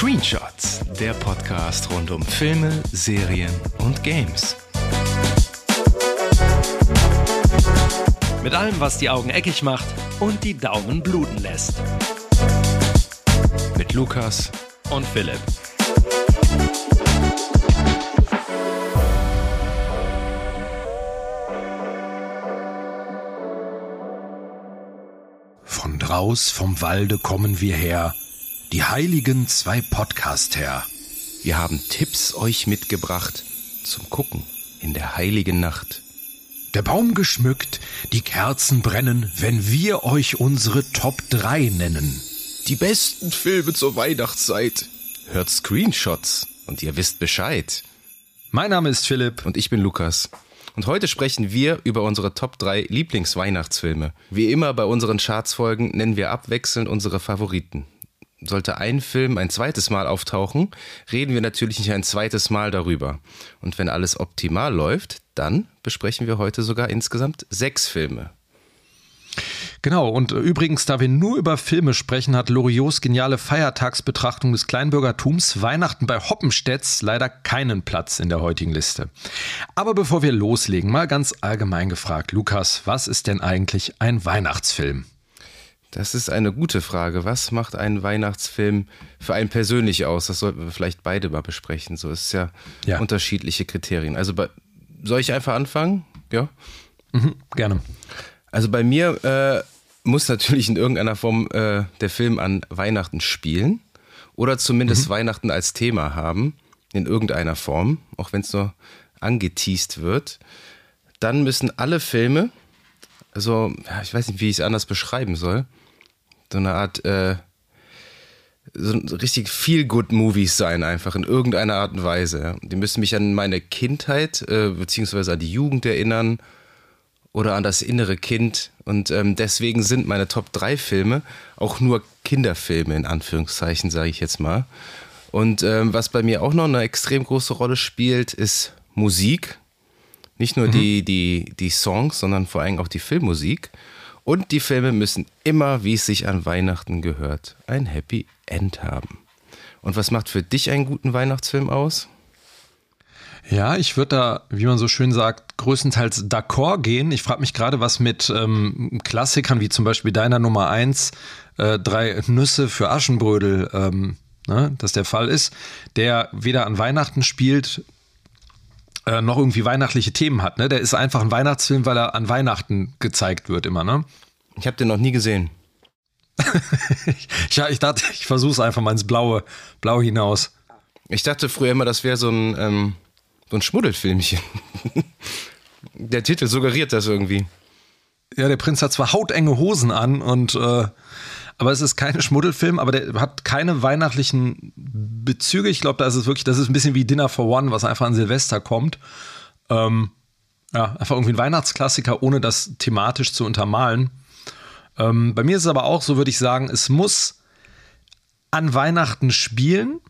Screenshots, der Podcast rund um Filme, Serien und Games. Mit allem, was die Augen eckig macht und die Daumen bluten lässt. Mit Lukas und Philipp. Von draus vom Walde kommen wir her, die heiligen zwei Podcaster. Wir haben Tipps euch mitgebracht zum Gucken in der heiligen Nacht. Der Baum geschmückt, die Kerzen brennen, wenn wir euch unsere Top 3 nennen. Die besten Filme zur Weihnachtszeit. Hört Screenshots und ihr wisst Bescheid. Mein Name ist Philipp. Und ich bin Lukas. Und heute sprechen wir über unsere Top 3 Lieblingsweihnachtsfilme. Wie immer bei unseren Chartsfolgen nennen wir abwechselnd unsere Favoriten. Sollte ein Film ein zweites Mal auftauchen, reden wir natürlich nicht ein zweites Mal darüber. Und wenn alles optimal läuft, dann besprechen wir heute sogar insgesamt sechs Filme. Genau, und übrigens, da wir nur über Filme sprechen, hat Loriots geniale Feiertagsbetrachtung des Kleinbürgertums Weihnachten bei Hoppenstedts leider keinen Platz in der heutigen Liste. Aber bevor wir loslegen, mal ganz allgemein gefragt, Lukas, was ist denn eigentlich ein Weihnachtsfilm? Das ist eine gute Frage. Was macht einen Weihnachtsfilm für einen persönlich aus? Das sollten wir vielleicht beide mal besprechen. So ist ja, ja. unterschiedliche Kriterien. Also bei, soll ich einfach anfangen? Ja. Mhm, gerne. Also bei mir äh, muss natürlich in irgendeiner Form äh, der Film an Weihnachten spielen oder zumindest mhm. Weihnachten als Thema haben, in irgendeiner Form, auch wenn es nur angeteased wird. Dann müssen alle Filme, also ja, ich weiß nicht, wie ich es anders beschreiben soll, so eine Art, äh, so richtig viel good Movies sein, einfach in irgendeiner Art und Weise. Die müssen mich an meine Kindheit äh, beziehungsweise an die Jugend erinnern oder an das innere Kind. Und ähm, deswegen sind meine Top 3 Filme auch nur Kinderfilme, in Anführungszeichen, sage ich jetzt mal. Und ähm, was bei mir auch noch eine extrem große Rolle spielt, ist Musik. Nicht nur mhm. die, die, die Songs, sondern vor allem auch die Filmmusik. Und die Filme müssen immer, wie es sich an Weihnachten gehört, ein Happy End haben. Und was macht für dich einen guten Weihnachtsfilm aus? Ja, ich würde da, wie man so schön sagt, größtenteils d'accord gehen. Ich frage mich gerade, was mit ähm, Klassikern wie zum Beispiel deiner Nummer 1, äh, drei Nüsse für Aschenbrödel, ähm, ne, das der Fall ist, der weder an Weihnachten spielt, äh, noch irgendwie weihnachtliche Themen hat. Ne? Der ist einfach ein Weihnachtsfilm, weil er an Weihnachten gezeigt wird immer. Ne? Ich habe den noch nie gesehen. ja, ich dachte, ich versuche es einfach mal ins Blaue, Blau hinaus. Ich dachte früher immer, das wäre so ein ähm, so ein Schmuddelfilmchen. der Titel suggeriert das irgendwie. Ja, der Prinz hat zwar hautenge Hosen an und äh, aber es ist kein Schmuddelfilm, aber der hat keine weihnachtlichen Bezüge. Ich glaube, da ist wirklich, das ist ein bisschen wie Dinner for One, was einfach an Silvester kommt. Ähm, ja, einfach irgendwie ein Weihnachtsklassiker, ohne das thematisch zu untermalen. Ähm, bei mir ist es aber auch so, würde ich sagen, es muss an Weihnachten spielen,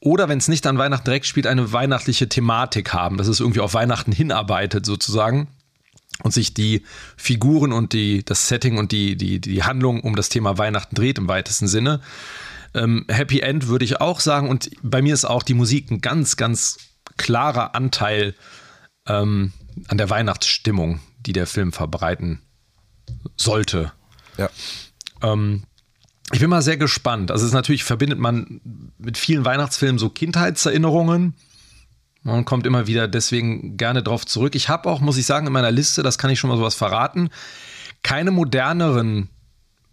oder wenn es nicht an Weihnachten direkt spielt, eine weihnachtliche Thematik haben, dass es irgendwie auf Weihnachten hinarbeitet sozusagen und sich die Figuren und die, das Setting und die, die, die Handlung um das Thema Weihnachten dreht im weitesten Sinne. Ähm, Happy End würde ich auch sagen und bei mir ist auch die Musik ein ganz, ganz klarer Anteil ähm, an der Weihnachtsstimmung, die der Film verbreiten sollte. Ja. Ähm, ich bin mal sehr gespannt. Also es ist natürlich verbindet man mit vielen Weihnachtsfilmen so Kindheitserinnerungen. Man kommt immer wieder deswegen gerne drauf zurück. Ich habe auch, muss ich sagen, in meiner Liste, das kann ich schon mal sowas verraten, keine moderneren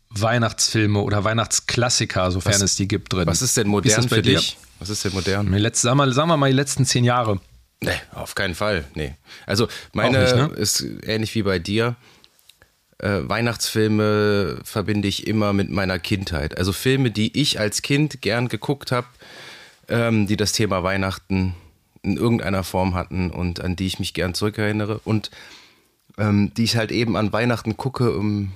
Weihnachtsfilme oder Weihnachtsklassiker, sofern was, es die gibt, drin. Was ist denn modern ist für dir? dich? Was ist denn modern? Letzte, sagen, wir, sagen wir mal die letzten zehn Jahre. Nee, auf keinen Fall. Nee. Also meine nicht, ne? ist ähnlich wie bei dir äh, Weihnachtsfilme verbinde ich immer mit meiner Kindheit. Also Filme, die ich als Kind gern geguckt habe, ähm, die das Thema Weihnachten in irgendeiner Form hatten und an die ich mich gern zurückerinnere und ähm, die ich halt eben an Weihnachten gucke. Um,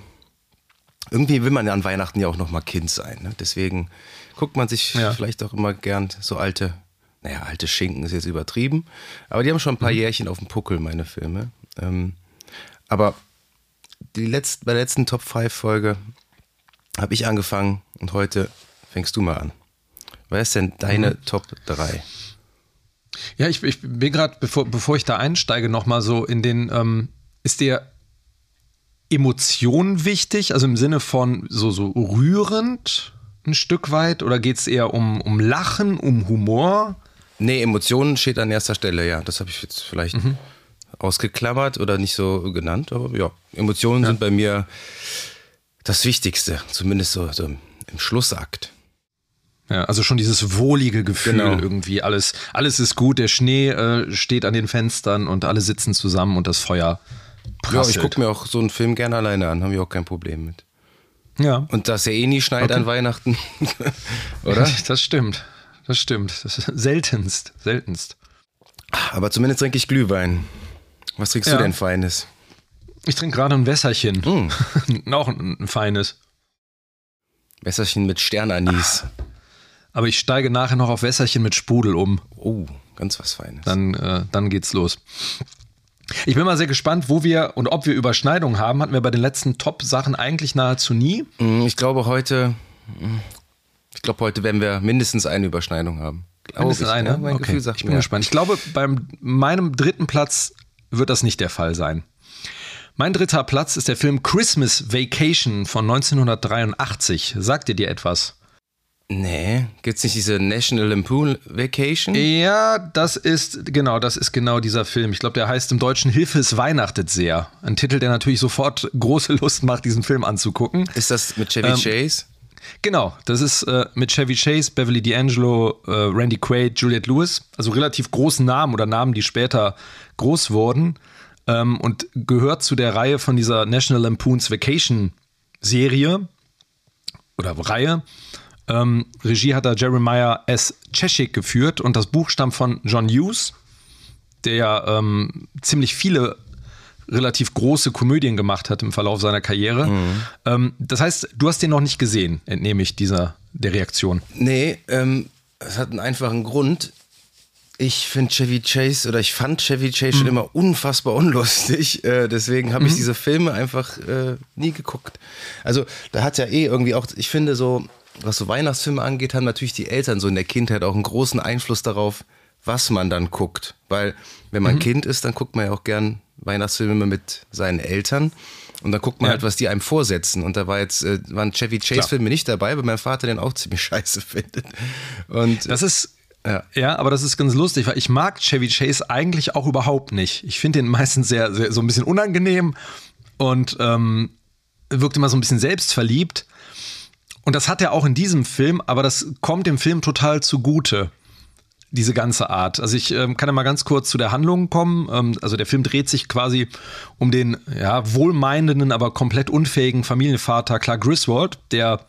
irgendwie will man ja an Weihnachten ja auch noch mal Kind sein. Ne? Deswegen guckt man sich ja. vielleicht auch immer gern so alte, naja, alte Schinken ist jetzt übertrieben, aber die haben schon ein paar mhm. Jährchen auf dem Puckel, meine Filme. Ähm, aber die letzte, bei der letzten Top 5 Folge habe ich angefangen und heute fängst du mal an. Wer ist denn deine mhm. Top 3? Ja, ich, ich bin gerade, bevor, bevor ich da einsteige, nochmal so in den, ähm, ist dir Emotion wichtig, also im Sinne von so, so rührend ein Stück weit, oder geht es eher um, um Lachen, um Humor? Nee, Emotionen steht an erster Stelle, ja. Das habe ich jetzt vielleicht mhm. ausgeklammert oder nicht so genannt, aber ja, Emotionen ja. sind bei mir das Wichtigste, zumindest so, so im Schlussakt. Ja, also schon dieses wohlige Gefühl genau. irgendwie, alles, alles ist gut, der Schnee äh, steht an den Fenstern und alle sitzen zusammen und das Feuer prasselt. Ja, ich gucke mir auch so einen Film gerne alleine an, habe ich auch kein Problem mit. Ja. Und dass er eh nie schneit okay. an Weihnachten, oder? Das stimmt, das stimmt. Das seltenst, seltenst. Aber zumindest trinke ich Glühwein. Was trinkst ja. du denn Feines? Ich trinke gerade ein Wässerchen. Mm. auch ein, ein feines. Wässerchen mit Sternanis. Aber ich steige nachher noch auf Wässerchen mit Sprudel um. Oh, ganz was Feines. Dann, äh, dann geht's los. Ich bin mal sehr gespannt, wo wir und ob wir Überschneidungen haben. Hatten wir bei den letzten Top-Sachen eigentlich nahezu nie. Mm, ich glaube heute, mm, ich glaube heute werden wir mindestens eine Überschneidung haben. Glaube mindestens ich, eine? Ja, mein okay. Gefühl sagt ich bin mir. gespannt. Ich glaube, bei meinem dritten Platz wird das nicht der Fall sein. Mein dritter Platz ist der Film Christmas Vacation von 1983. Sagt ihr dir etwas? Nee, gibt's nicht diese National Lampoon Vacation? Ja, das ist genau, das ist genau dieser Film. Ich glaube, der heißt im Deutschen Hilfe es weihnachtet sehr. Ein Titel, der natürlich sofort große Lust macht, diesen Film anzugucken. Ist das mit Chevy ähm, Chase? Genau, das ist äh, mit Chevy Chase, Beverly D'Angelo, äh, Randy Quaid, Juliette Lewis, also relativ großen Namen oder Namen, die später groß wurden ähm, und gehört zu der Reihe von dieser National Lampoons Vacation Serie oder Reihe. Ähm, Regie hat da Jeremiah S. Cheshik geführt und das Buch stammt von John Hughes, der ähm, ziemlich viele relativ große Komödien gemacht hat im Verlauf seiner Karriere. Mhm. Ähm, das heißt, du hast den noch nicht gesehen, entnehme ich dieser der Reaktion. Nee, ähm, es hat einen einfachen Grund. Ich finde Chevy Chase oder ich fand Chevy Chase mhm. schon immer unfassbar unlustig. Äh, deswegen habe ich mhm. diese Filme einfach äh, nie geguckt. Also da hat ja eh irgendwie auch, ich finde so, was so Weihnachtsfilme angeht, haben natürlich die Eltern so in der Kindheit auch einen großen Einfluss darauf, was man dann guckt. Weil wenn man mhm. Kind ist, dann guckt man ja auch gern Weihnachtsfilme mit seinen Eltern. Und dann guckt man ja. halt, was die einem vorsetzen. Und da war jetzt, äh, waren Chevy Chase-Filme nicht dabei, weil mein Vater den auch ziemlich scheiße findet. Und das ist. Ja. ja, aber das ist ganz lustig, weil ich mag Chevy Chase eigentlich auch überhaupt nicht. Ich finde den meistens sehr, sehr, so ein bisschen unangenehm und ähm, wirkt immer so ein bisschen selbstverliebt. Und das hat er auch in diesem Film, aber das kommt dem Film total zugute diese ganze Art. Also ich ähm, kann ja mal ganz kurz zu der Handlung kommen. Ähm, also der Film dreht sich quasi um den ja, wohlmeinenden, aber komplett unfähigen Familienvater Clark Griswold, der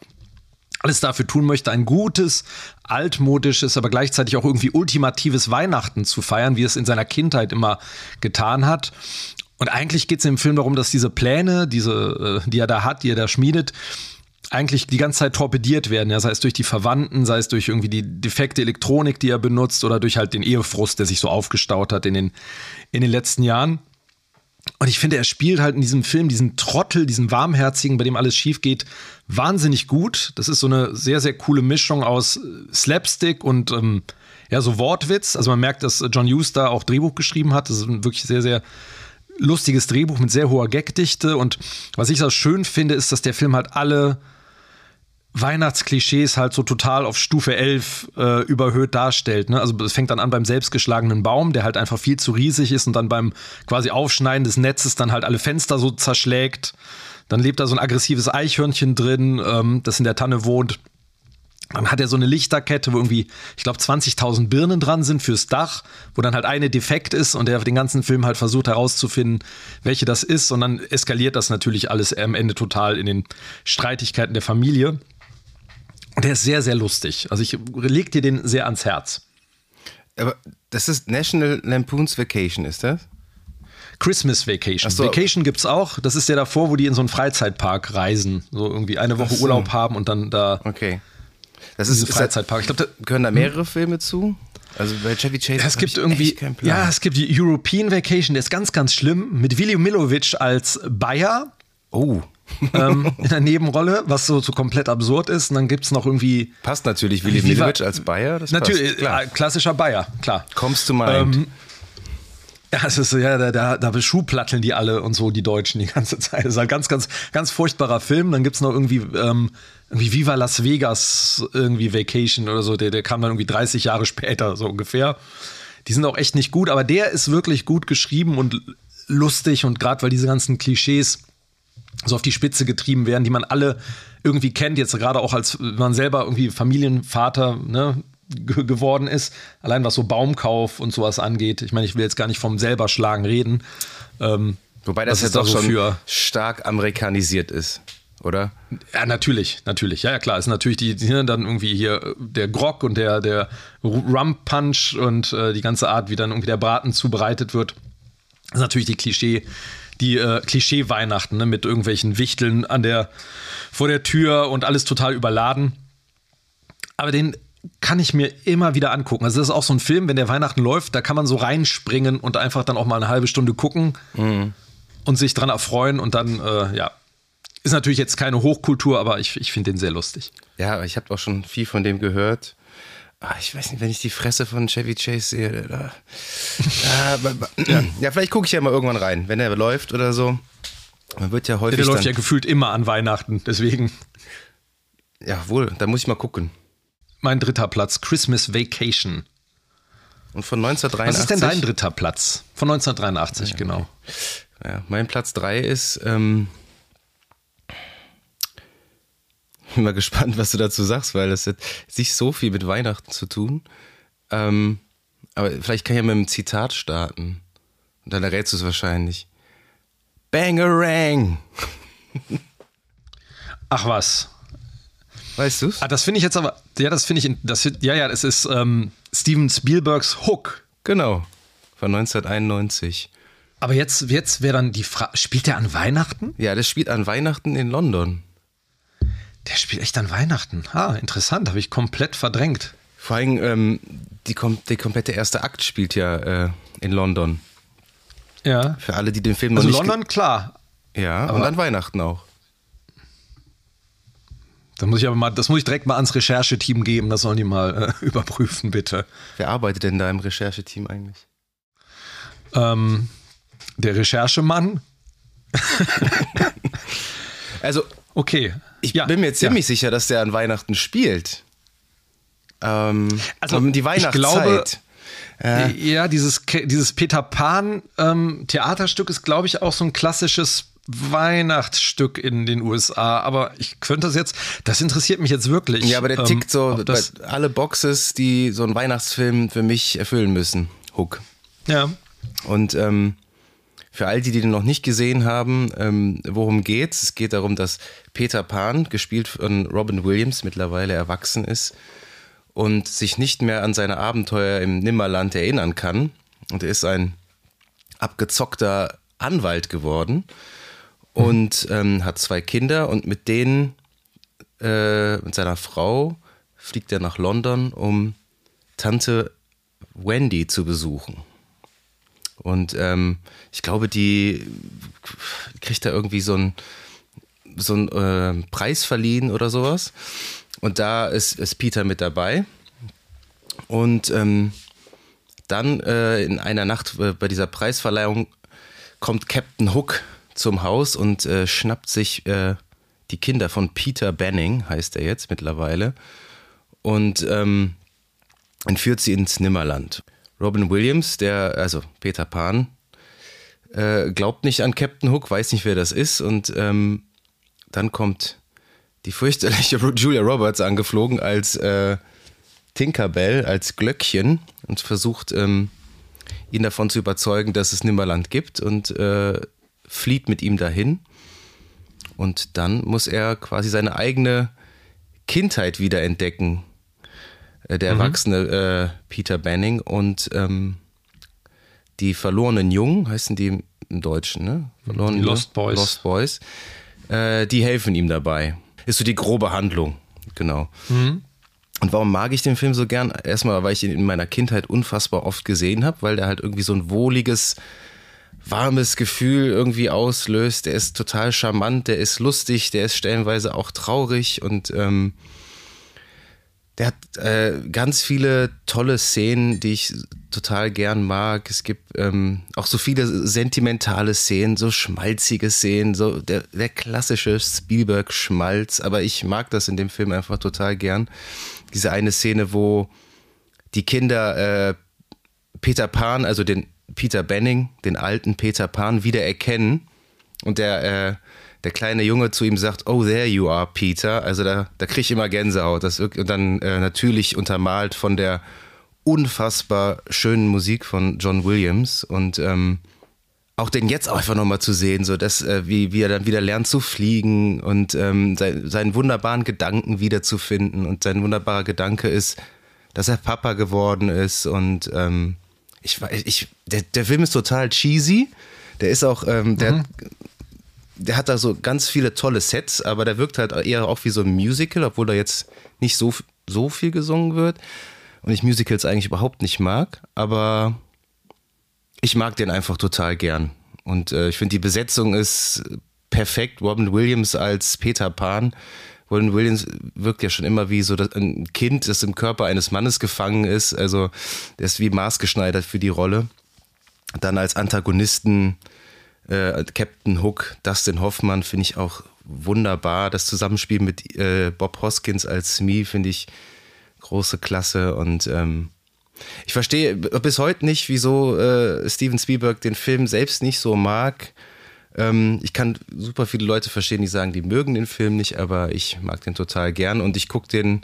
alles dafür tun möchte, ein gutes, altmodisches, aber gleichzeitig auch irgendwie ultimatives Weihnachten zu feiern, wie es in seiner Kindheit immer getan hat. Und eigentlich geht es im Film darum, dass diese Pläne, diese, äh, die er da hat, die er da schmiedet, eigentlich die ganze Zeit torpediert werden, ja, sei es durch die Verwandten, sei es durch irgendwie die defekte Elektronik, die er benutzt oder durch halt den Ehefrust, der sich so aufgestaut hat in den, in den letzten Jahren. Und ich finde, er spielt halt in diesem Film diesen Trottel, diesen Warmherzigen, bei dem alles schief geht, wahnsinnig gut. Das ist so eine sehr, sehr coole Mischung aus Slapstick und ähm, ja, so Wortwitz. Also man merkt, dass John Hughes da auch Drehbuch geschrieben hat. Das ist ein wirklich sehr, sehr lustiges Drehbuch mit sehr hoher Gagdichte. Und was ich so schön finde, ist, dass der Film halt alle Weihnachtsklischees halt so total auf Stufe 11 äh, überhöht darstellt. Ne? Also es fängt dann an beim selbstgeschlagenen Baum, der halt einfach viel zu riesig ist und dann beim quasi Aufschneiden des Netzes dann halt alle Fenster so zerschlägt. Dann lebt da so ein aggressives Eichhörnchen drin, ähm, das in der Tanne wohnt. Dann hat er so eine Lichterkette, wo irgendwie, ich glaube, 20.000 Birnen dran sind fürs Dach, wo dann halt eine defekt ist und der den ganzen Film halt versucht herauszufinden, welche das ist. Und dann eskaliert das natürlich alles am Ende total in den Streitigkeiten der Familie. Und der ist sehr, sehr lustig. Also ich leg dir den sehr ans Herz. Aber das ist National Lampoon's Vacation, ist das? Christmas Vacation. So. Vacation gibt's auch. Das ist ja davor, wo die in so einen Freizeitpark reisen. So irgendwie eine Woche so. Urlaub haben und dann da. Okay. Das ist ein Freizeitpark. Ich glaube, da gehören da mehrere hm? Filme zu. Also bei Chevy Chase. Es gibt irgendwie, ja, es gibt die European Vacation, der ist ganz, ganz schlimm mit Willy Milovic als Bayer. Oh. Ähm, in der Nebenrolle, was so, so komplett absurd ist. Und dann gibt es noch irgendwie. Passt natürlich Willi Milovic als Bayer. Das natürlich, passt, äh, klassischer Bayer, klar. Kommst du mal. Ähm, ja, es ist ja, da, da, da beschuhplatteln die alle und so, die Deutschen, die ganze Zeit. Das ist ein ganz, ganz, ganz furchtbarer Film. Dann gibt es noch irgendwie, ähm, irgendwie Viva Las Vegas, irgendwie Vacation oder so. Der, der kam dann irgendwie 30 Jahre später, so ungefähr. Die sind auch echt nicht gut, aber der ist wirklich gut geschrieben und lustig und gerade weil diese ganzen Klischees so auf die Spitze getrieben werden, die man alle irgendwie kennt, jetzt gerade auch als man selber irgendwie Familienvater, ne, geworden ist. Allein was so Baumkauf und sowas angeht. Ich meine, ich will jetzt gar nicht vom selber schlagen reden. Ähm, Wobei das jetzt auch schon für stark amerikanisiert ist, oder? Ja, natürlich, natürlich. Ja, ja, klar. Ist natürlich die, die ne, dann irgendwie hier der Grog und der, der Rum Punch und äh, die ganze Art, wie dann irgendwie der Braten zubereitet wird. Das ist natürlich die Klischee, die äh, Klischee-Weihnachten, ne, mit irgendwelchen Wichteln an der, vor der Tür und alles total überladen. Aber den kann ich mir immer wieder angucken. Also das ist auch so ein Film, wenn der Weihnachten läuft, da kann man so reinspringen und einfach dann auch mal eine halbe Stunde gucken mhm. und sich dran erfreuen und dann, äh, ja, ist natürlich jetzt keine Hochkultur, aber ich, ich finde den sehr lustig. Ja, ich habe auch schon viel von dem gehört. Ah, ich weiß nicht, wenn ich die Fresse von Chevy Chase sehe. Da, da, ja. vielleicht gucke ich ja mal irgendwann rein, wenn er läuft oder so. Man wird ja häufig. Der läuft ja gefühlt immer an Weihnachten, deswegen. Ja, wohl, da muss ich mal gucken mein dritter Platz, Christmas Vacation. Und von 1983. Was ist denn dein dritter Platz? Von 1983, ja, genau. Ja, mein Platz 3 ist. Ähm, bin mal gespannt, was du dazu sagst, weil das hat nicht so viel mit Weihnachten zu tun. Ähm, aber vielleicht kann ich ja mit einem Zitat starten. Und dann errätst du es wahrscheinlich. Bangerang! Ach was. Weißt du's? Ah, das finde ich jetzt aber, ja, das finde ich, das, ja, ja, es ist ähm, Steven Spielbergs Hook. Genau, von 1991. Aber jetzt, jetzt wäre dann die Frage, spielt der an Weihnachten? Ja, der spielt an Weihnachten in London. Der spielt echt an Weihnachten. Ah, interessant, habe ich komplett verdrängt. Vor allem, ähm, die, die komplette erste Akt spielt ja äh, in London. Ja. Für alle, die den Film also noch nicht. London, klar. Ja, aber und an Weihnachten auch. Da muss ich aber mal, das muss ich direkt mal ans Rechercheteam geben, das sollen die mal äh, überprüfen, bitte. Wer arbeitet denn da im Rechercheteam eigentlich? Ähm, der Recherchemann. also, okay. Ich ja, bin mir ziemlich ja. sicher, dass der an Weihnachten spielt. Ähm, also um die Weihnachtszeit. Ich glaube, äh, ja, dieses, dieses Peter Pan ähm, Theaterstück ist, glaube ich, auch so ein klassisches Weihnachtsstück in den USA, aber ich könnte das jetzt, das interessiert mich jetzt wirklich. Ja, aber der ähm, tickt so alle Boxes, die so ein Weihnachtsfilm für mich erfüllen müssen. Hook. Ja. Und ähm, für all die, die den noch nicht gesehen haben, ähm, worum geht's? Es geht darum, dass Peter Pan, gespielt von Robin Williams, mittlerweile erwachsen ist und sich nicht mehr an seine Abenteuer im Nimmerland erinnern kann. Und er ist ein abgezockter Anwalt geworden und ähm, hat zwei Kinder und mit denen, äh, mit seiner Frau, fliegt er nach London, um Tante Wendy zu besuchen. Und ähm, ich glaube, die kriegt da irgendwie so ein so einen äh, Preis verliehen oder sowas. Und da ist, ist Peter mit dabei. Und ähm, dann äh, in einer Nacht äh, bei dieser Preisverleihung kommt Captain Hook zum Haus und äh, schnappt sich äh, die Kinder von Peter Banning, heißt er jetzt mittlerweile, und ähm, entführt sie ins Nimmerland. Robin Williams, der, also Peter Pan, äh, glaubt nicht an Captain Hook, weiß nicht, wer das ist, und ähm, dann kommt die fürchterliche Julia Roberts angeflogen als äh, Tinkerbell, als Glöckchen und versucht, ähm, ihn davon zu überzeugen, dass es Nimmerland gibt und äh, flieht mit ihm dahin. Und dann muss er quasi seine eigene Kindheit wieder entdecken. Äh, der mhm. erwachsene äh, Peter Banning und ähm, die verlorenen Jungen, heißen die im Deutschen, ne? Verlorene Lost Boys. Lost Boys. Äh, die helfen ihm dabei. Ist so die grobe Handlung, genau. Mhm. Und warum mag ich den Film so gern? Erstmal, weil ich ihn in meiner Kindheit unfassbar oft gesehen habe, weil der halt irgendwie so ein wohliges, warmes Gefühl irgendwie auslöst. Der ist total charmant, der ist lustig, der ist stellenweise auch traurig und ähm, der hat äh, ganz viele tolle Szenen, die ich total gern mag. Es gibt ähm, auch so viele sentimentale Szenen, so schmalzige Szenen, so der, der klassische Spielberg-Schmalz. Aber ich mag das in dem Film einfach total gern. Diese eine Szene, wo die Kinder äh, Peter Pan, also den Peter Benning, den alten Peter Pan, wieder erkennen und der äh, der kleine Junge zu ihm sagt, oh, there you are, Peter. Also da, da kriege ich immer Gänsehaut. Das, und dann äh, natürlich untermalt von der unfassbar schönen Musik von John Williams und ähm, auch den jetzt einfach nochmal zu sehen, so dass, äh, wie, wie er dann wieder lernt zu fliegen und ähm, sein, seinen wunderbaren Gedanken wiederzufinden. Und sein wunderbarer Gedanke ist, dass er Papa geworden ist. Und ähm, ich, ich, der, der Film ist total cheesy. Der ist auch, ähm, der mhm. hat der hat da so ganz viele tolle Sets, aber der wirkt halt eher auch wie so ein Musical, obwohl da jetzt nicht so, so viel gesungen wird. Und ich Musicals eigentlich überhaupt nicht mag, aber ich mag den einfach total gern. Und äh, ich finde, die Besetzung ist perfekt. Robin Williams als Peter Pan. Robin Williams wirkt ja schon immer wie so ein Kind, das im Körper eines Mannes gefangen ist. Also der ist wie maßgeschneidert für die Rolle. Dann als Antagonisten äh, Captain Hook, Dustin Hoffmann finde ich auch wunderbar. Das Zusammenspiel mit äh, Bob Hoskins als Smee finde ich große Klasse und ähm, ich verstehe bis heute nicht, wieso äh, Steven Spielberg den Film selbst nicht so mag. Ähm, ich kann super viele Leute verstehen, die sagen, die mögen den Film nicht, aber ich mag den total gern und ich gucke den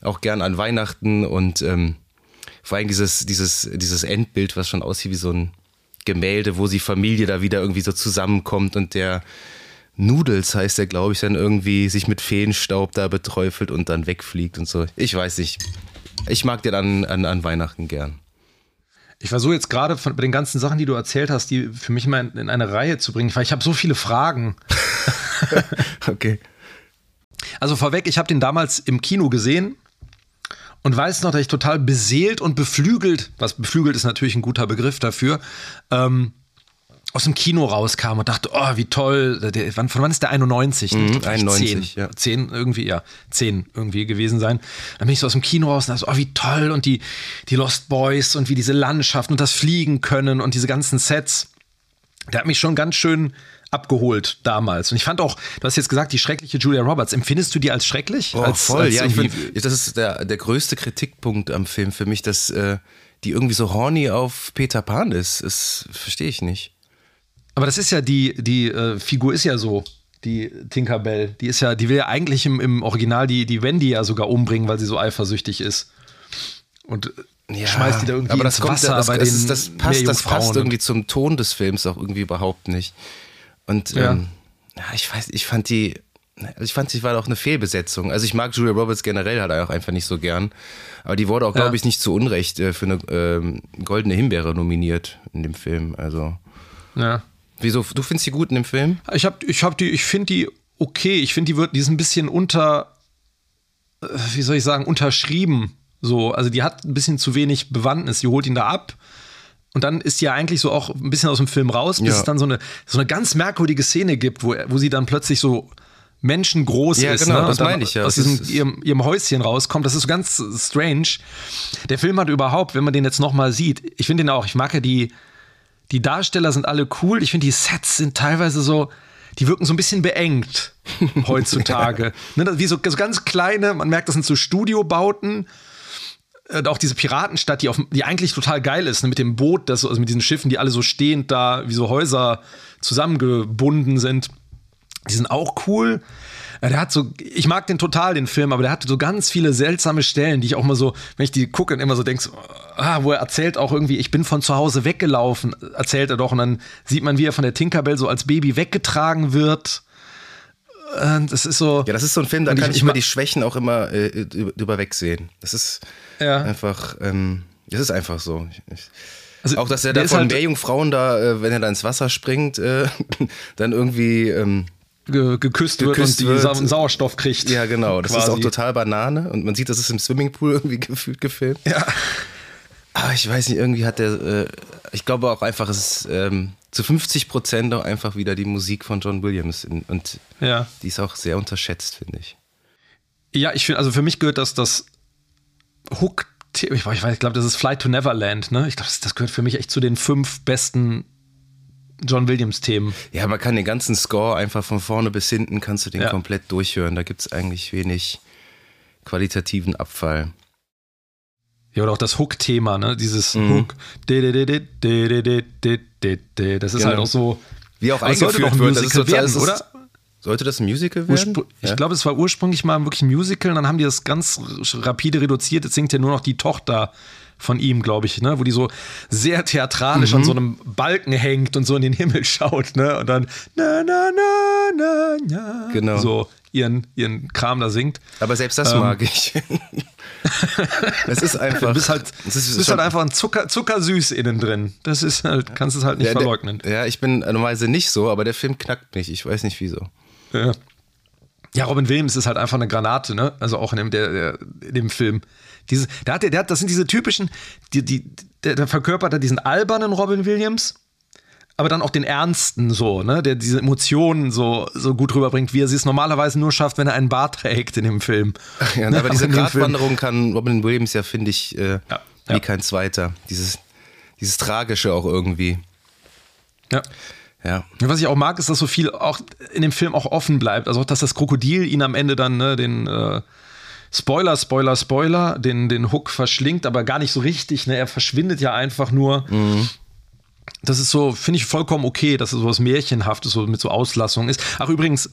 auch gern an Weihnachten und ähm, vor allem dieses, dieses, dieses Endbild, was schon aussieht wie so ein Gemälde, wo die Familie da wieder irgendwie so zusammenkommt und der Noodles heißt der, glaube ich, dann irgendwie sich mit Feenstaub da beträufelt und dann wegfliegt und so. Ich weiß nicht. Ich mag den an, an, an Weihnachten gern. Ich versuche jetzt gerade bei den ganzen Sachen, die du erzählt hast, die für mich mal in, in eine Reihe zu bringen, weil ich habe so viele Fragen. okay. Also vorweg, ich habe den damals im Kino gesehen und weiß noch, dass ich total beseelt und beflügelt, was beflügelt ist natürlich ein guter Begriff dafür, ähm, aus dem Kino rauskam und dachte, oh, wie toll, der, wann, von wann ist der 91? Mhm, 91, 10, ja. 10 irgendwie, ja, 10 irgendwie gewesen sein. Dann bin ich so aus dem Kino raus und dachte, oh, wie toll und die, die Lost Boys und wie diese Landschaften und das Fliegen können und diese ganzen Sets. Der hat mich schon ganz schön abgeholt damals. Und ich fand auch, du hast jetzt gesagt, die schreckliche Julia Roberts. Empfindest du die als schrecklich? Oh, als, voll, als ja. Ich find, das ist der, der größte Kritikpunkt am Film für mich, dass äh, die irgendwie so horny auf Peter Pan ist. Das verstehe ich nicht. Aber das ist ja die, die äh, Figur ist ja so. Die Tinkerbell, die ist ja, die will ja eigentlich im, im Original die, die Wendy ja sogar umbringen, weil sie so eifersüchtig ist. Und äh, ja, schmeißt die da irgendwie aber das ins Wasser das, bei das, den das, passt, das passt irgendwie zum Ton des Films auch irgendwie überhaupt nicht. Und ja. Ähm, ja, ich weiß, ich fand die, also ich fand, sie war auch eine Fehlbesetzung. Also ich mag Julia Roberts generell halt auch einfach nicht so gern. Aber die wurde auch, glaube ich, nicht zu Unrecht äh, für eine ähm, goldene Himbeere nominiert in dem Film. Also. Ja. Wieso? Du findest die gut in dem Film? Ich hab, ich hab die, ich finde die okay. Ich finde die wird, die ist ein bisschen unter, äh, wie soll ich sagen, unterschrieben. So, also die hat ein bisschen zu wenig Bewandtnis. Die holt ihn da ab und dann ist sie ja eigentlich so auch ein bisschen aus dem Film raus, bis ja. es dann so eine, so eine ganz merkwürdige Szene gibt, wo, wo sie dann plötzlich so menschengroß ja, ist. Genau, ne? das meine ich ja. Aus diesem, ihrem, ihrem Häuschen rauskommt. Das ist so ganz strange. Der Film hat überhaupt, wenn man den jetzt nochmal sieht, ich finde den auch, ich mag ja die, die Darsteller sind alle cool. Ich finde, die Sets sind teilweise so, die wirken so ein bisschen beengt heutzutage. ne, wie so, so ganz kleine, man merkt, das sind so Studiobauten äh, auch diese Piratenstadt, die, auf, die eigentlich total geil ist, ne, mit dem Boot, das, also mit diesen Schiffen, die alle so stehend da wie so Häuser zusammengebunden sind. Die sind auch cool. Ja, der hat so, ich mag den total, den Film, aber der hatte so ganz viele seltsame Stellen, die ich auch mal so, wenn ich die gucke, immer so denke, ah, wo er erzählt auch irgendwie, ich bin von zu Hause weggelaufen, erzählt er doch, und dann sieht man, wie er von der Tinkerbell so als Baby weggetragen wird. Das ist so. Ja, das ist so ein Film, da kann ich, ich immer die Schwächen auch immer äh, drüber wegsehen. Das ist ja. einfach, ähm, das ist einfach so. Ich, also, auch, dass er da von halt Meerjungfrauen da, äh, wenn er da ins Wasser springt, äh, dann irgendwie ähm, Ge geküsst, geküsst, wird und wird. Sa Sauerstoff kriegt. Ja, genau. Das quasi. ist auch total Banane und man sieht, das ist im Swimmingpool irgendwie gefühlt gefilmt. Ja. Aber ich weiß nicht, irgendwie hat der, äh, ich glaube auch einfach, es ist, ähm, zu 50 Prozent auch einfach wieder die Musik von John Williams. In, und Ja. die ist auch sehr unterschätzt, finde ich. Ja, ich finde, also für mich gehört das das Hook, ich weiß, ich glaube, das ist Flight to Neverland, ne? Ich glaube, das, das gehört für mich echt zu den fünf besten John Williams-Themen. Ja, man kann den ganzen Score einfach von vorne bis hinten, kannst du den Ja. komplett durchhören. Da gibt es eigentlich wenig qualitativen Abfall. Ja, oder auch das Hook-Thema, ne? Dieses mhm. Hook. Das ist halt genau. halt auch so. Wie auch eingeführt sollte doch ein wird, Musical werden, oder? Sollte das ein Musical werden? Urspr ja. Ich glaube, es war ursprünglich mal wirklich ein Musical und dann haben die das ganz rapide reduziert. Jetzt singt ja nur noch die Tochter von ihm, glaube ich, ne? wo die so sehr theatralisch mhm. an so einem Balken hängt und so in den Himmel schaut, ne? Und dann na na na na na. Genau. So ihren, ihren Kram da singt. Aber selbst das Ähm. mag ich. es ist einfach. Du bist halt, es ist bist schon- halt einfach ein Zucker, Zuckersüß innen drin. Das ist halt, kannst es halt nicht ja, der- verleugnen. Ja, ich bin normalerweise nicht so, aber der Film knackt mich. Ich weiß nicht wieso. Ja. Ja, Robin Williams ist halt einfach eine Granate, ne? Also auch in dem, der, der, in dem Film. Diese, der hat, der hat, das sind diese typischen, die, die, der, der verkörpert da diesen albernen Robin Williams, aber dann auch den ernsten so, ne? Der diese Emotionen so, so gut rüberbringt, wie er sie es normalerweise nur schafft, wenn er einen Bart trägt in dem Film. Ja, Ne? aber diese. Gratwanderung kann Robin Williams ja, finde ich, äh, Ja, wie ja. kein zweiter. Dieses, dieses Tragische auch irgendwie. Ja. Ja. Was ich auch mag, ist, dass so viel auch in dem Film auch offen bleibt. Also auch, dass das Krokodil ihn am Ende dann, ne, den äh, Spoiler, Spoiler, Spoiler, den, den Hook verschlingt, aber gar nicht so richtig. Ne? Er verschwindet ja einfach nur. Das ist so, finde ich vollkommen okay, dass es so was Märchenhaftes so mit so Auslassungen ist. Ach, übrigens,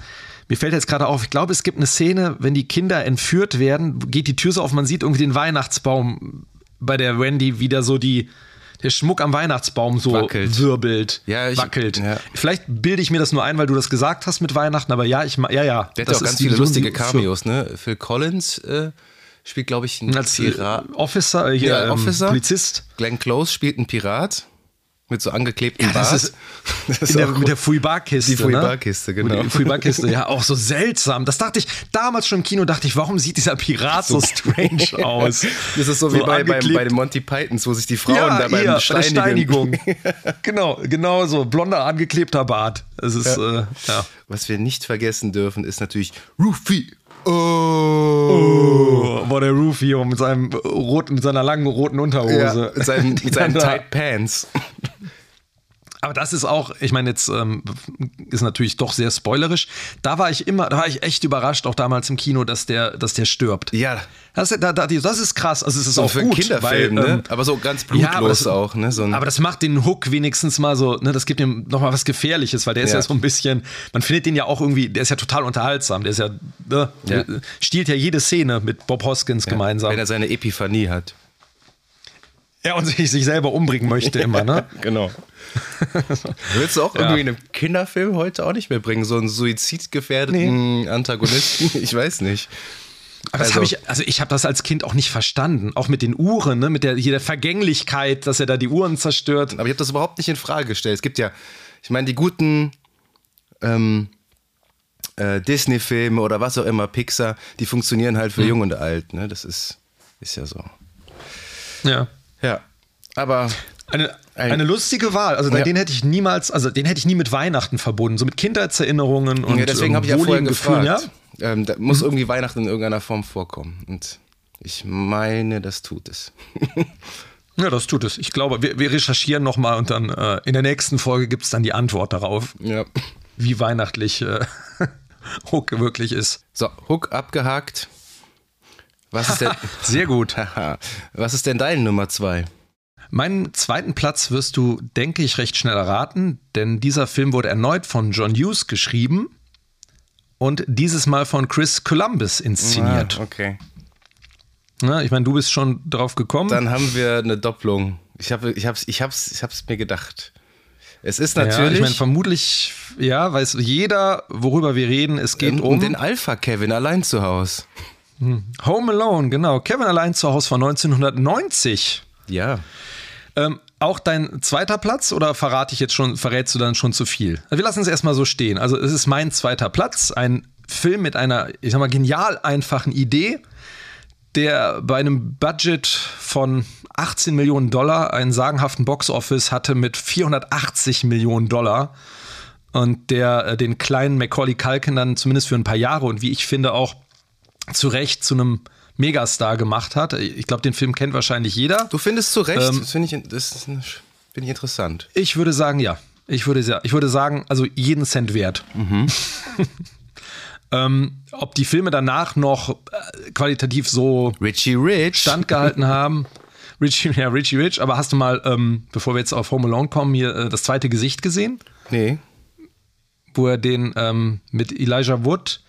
mir fällt jetzt gerade auf, ich glaube, es gibt eine Szene, wenn die Kinder entführt werden, geht die Tür so auf, man sieht irgendwie den Weihnachtsbaum bei der Wendy wieder so die, der Schmuck am Weihnachtsbaum so Wackelt. wirbelt, Ja, ich- wackelt. ja. Vielleicht bilde ich mir das nur ein, weil du das gesagt hast mit Weihnachten, aber ja, ich ja, ja. Der hat das auch ganz viele lustige Cameos, ne? Phil Collins äh, spielt, glaube ich, einen Als Pirat. Officer, äh, hier, Ja, ähm, Officer. Polizist. Glenn Close spielt einen Pirat mit so angeklebtem Ja, das Bart. ist- Das ist der, mit der Fouibar-Kiste. Die Fouibar-Kiste, ne? genau. Die Fouibar-Kiste, ja, auch so seltsam. Das dachte ich damals schon im Kino, dachte ich, warum sieht dieser Pirat so strange aus? Das ist so wie bei, bei, bei den Monty Pythons, wo sich die Frauen ja, da beim hier, bei der. Steinigung. genau, genau so. Blonder, angeklebter Bart. Es ist, ja. Äh, ja. Was wir nicht vergessen dürfen, ist natürlich Rufy. Oh. Oh, der Rufio mit seinem roten, mit seiner langen roten Ja, Unterhose. mit seinen, mit seinen Tight Pants. Aber das ist auch, ich meine, jetzt ähm, ist natürlich doch sehr spoilerisch. Da war ich immer, da war ich echt überrascht, auch damals im Kino, dass der, dass der stirbt. Ja, Das, da, da, das ist krass. Also es ist so auch für gut, Kinderfilm, weil, ne? ähm, Aber so ganz ja, blutlos aber das, auch, ne? So aber das macht den Hook wenigstens mal so, ne, das gibt ihm nochmal was Gefährliches, weil der ist ja. Ja. so ein bisschen, man findet den ja auch irgendwie, der ist ja total unterhaltsam, der ist ja, ne, Ja. stiehlt ja jede Szene mit Bob Hoskins gemeinsam. wenn er seine Epiphanie hat. Ja, und sich, sich selber umbringen möchte immer, ne? Genau. Willst du auch Ja. irgendwie in einem Kinderfilm heute auch nicht mehr bringen? So einen suizidgefährdeten Antagonisten? Ich weiß nicht. Aber das Also- habe ich, also ich habe das als Kind auch nicht verstanden. Auch mit den Uhren, ne? mit der, hier der Vergänglichkeit, dass er da die Uhren zerstört. Aber ich habe das überhaupt nicht in Frage gestellt. Es gibt ja, ich meine, die guten ähm, äh, Disney-Filme oder was auch immer, Pixar, die funktionieren halt für Jung und Alt. Ne? Das ist, ist ja so. Ja. Ja. Aber Eine, Ein- eine lustige Wahl. Also Ja. den hätte ich niemals, also den hätte ich nie mit Weihnachten verbunden. So mit Kindheitserinnerungen und ja, deswegen ähm, habe ich ja vorher wohligen Gefühlen, gefragt. Ähm, da muss irgendwie Weihnachten in irgendeiner Form vorkommen. Und ich meine, das tut es. Ja? ja, das tut es. Ich glaube, wir, wir recherchieren nochmal und dann äh, in der nächsten Folge gibt es dann die Antwort darauf, Ja. wie weihnachtlich äh, Hook wirklich ist. So, Hook abgehakt. Was ist denn, Sehr gut. Was ist denn deine Nummer zwei? Meinen zweiten Platz wirst du, denke ich, recht schnell erraten, denn dieser Film wurde erneut von John Hughes geschrieben und dieses Mal von Chris Columbus inszeniert. Ah, okay. Na, ich meine, du bist schon drauf gekommen. Dann haben wir eine Doppelung. Ich habe ich hab's, ich hab's, ich hab's mir gedacht. Es ist ja, natürlich ich meine, vermutlich, ja, weiß jeder, worüber wir reden. Es geht um, um, den Alpha Kevin allein zu Hause. Home Alone, genau. Kevin allein zu Hause von 1990. Ja. Ähm, auch dein zweiter Platz oder verrate ich jetzt schon, verrätst du dann schon zu viel? Also wir lassen es erstmal so stehen. Also es ist mein zweiter Platz, ein Film mit einer, ich sag mal, genial einfachen Idee, der bei einem Budget von 18 Millionen Dollar, einen sagenhaften Box-Office hatte mit 480 Millionen Dollar und der äh, den kleinen Macaulay Culkin dann zumindest für ein paar Jahre und wie ich finde auch zu Recht zu einem Megastar gemacht hat. Ich glaube, den Film kennt wahrscheinlich jeder. Du findest zu Recht, ähm, das finde ich, das finde ich interessant. Ich würde sagen, ja. Ich würde, ich würde sagen, also jeden Cent wert. Mhm. ähm, ob die Filme danach noch äh, qualitativ so Richie Rich standgehalten haben. Richie, ja, Richie Rich, aber hast du mal, ähm, bevor wir jetzt auf Home Alone kommen, hier äh, das zweite Gesicht gesehen? Nee. Wo er den ähm, mit Elijah Wood,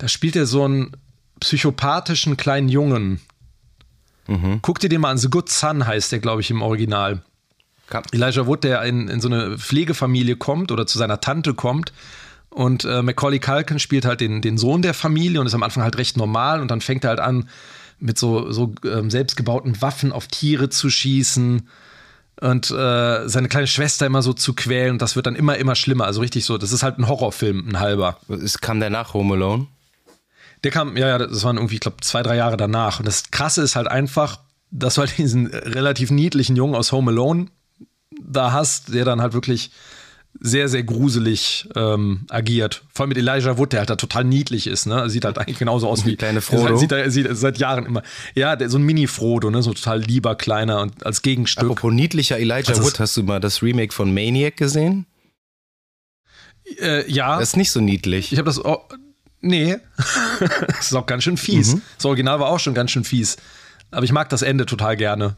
da spielt er so einen psychopathischen kleinen Jungen. Mhm. Guck dir den mal an. The Good Son heißt der, glaube ich, im Original. Elijah Wood, der in, in so eine Pflegefamilie kommt oder zu seiner Tante kommt. Und äh, Macaulay Culkin spielt halt den, den Sohn der Familie und ist am Anfang halt recht normal. Und dann fängt er halt an, mit so, so ähm, selbstgebauten Waffen auf Tiere zu schießen und äh, seine kleine Schwester immer so zu quälen. Und das wird dann immer, immer schlimmer. Also richtig so, das ist halt ein Horrorfilm, ein halber. Ist, kam der nach Home Alone? Der kam, ja, ja, das waren irgendwie, ich glaube, zwei, drei Jahre danach. Und das Krasse ist halt einfach, dass du halt diesen relativ niedlichen Jungen aus Home Alone da hast, der dann halt wirklich sehr, sehr gruselig ähm, agiert. Vor allem mit Elijah Wood, der halt da total niedlich ist, ne? Sieht halt eigentlich genauso aus wie. Kleine Frodo. Halt, sieht, er, sieht seit Jahren immer. Ja, der, so ein Mini-Frodo, ne? So total lieber, kleiner und als Gegenstück. Apropos niedlicher Elijah also Wood, hast du mal das Remake von Maniac gesehen? Äh, ja. Das ist nicht so niedlich. Ich habe das. Nee. das ist auch ganz schön fies. Mhm. Das Original war auch schon ganz schön fies. Aber ich mag das Ende total gerne.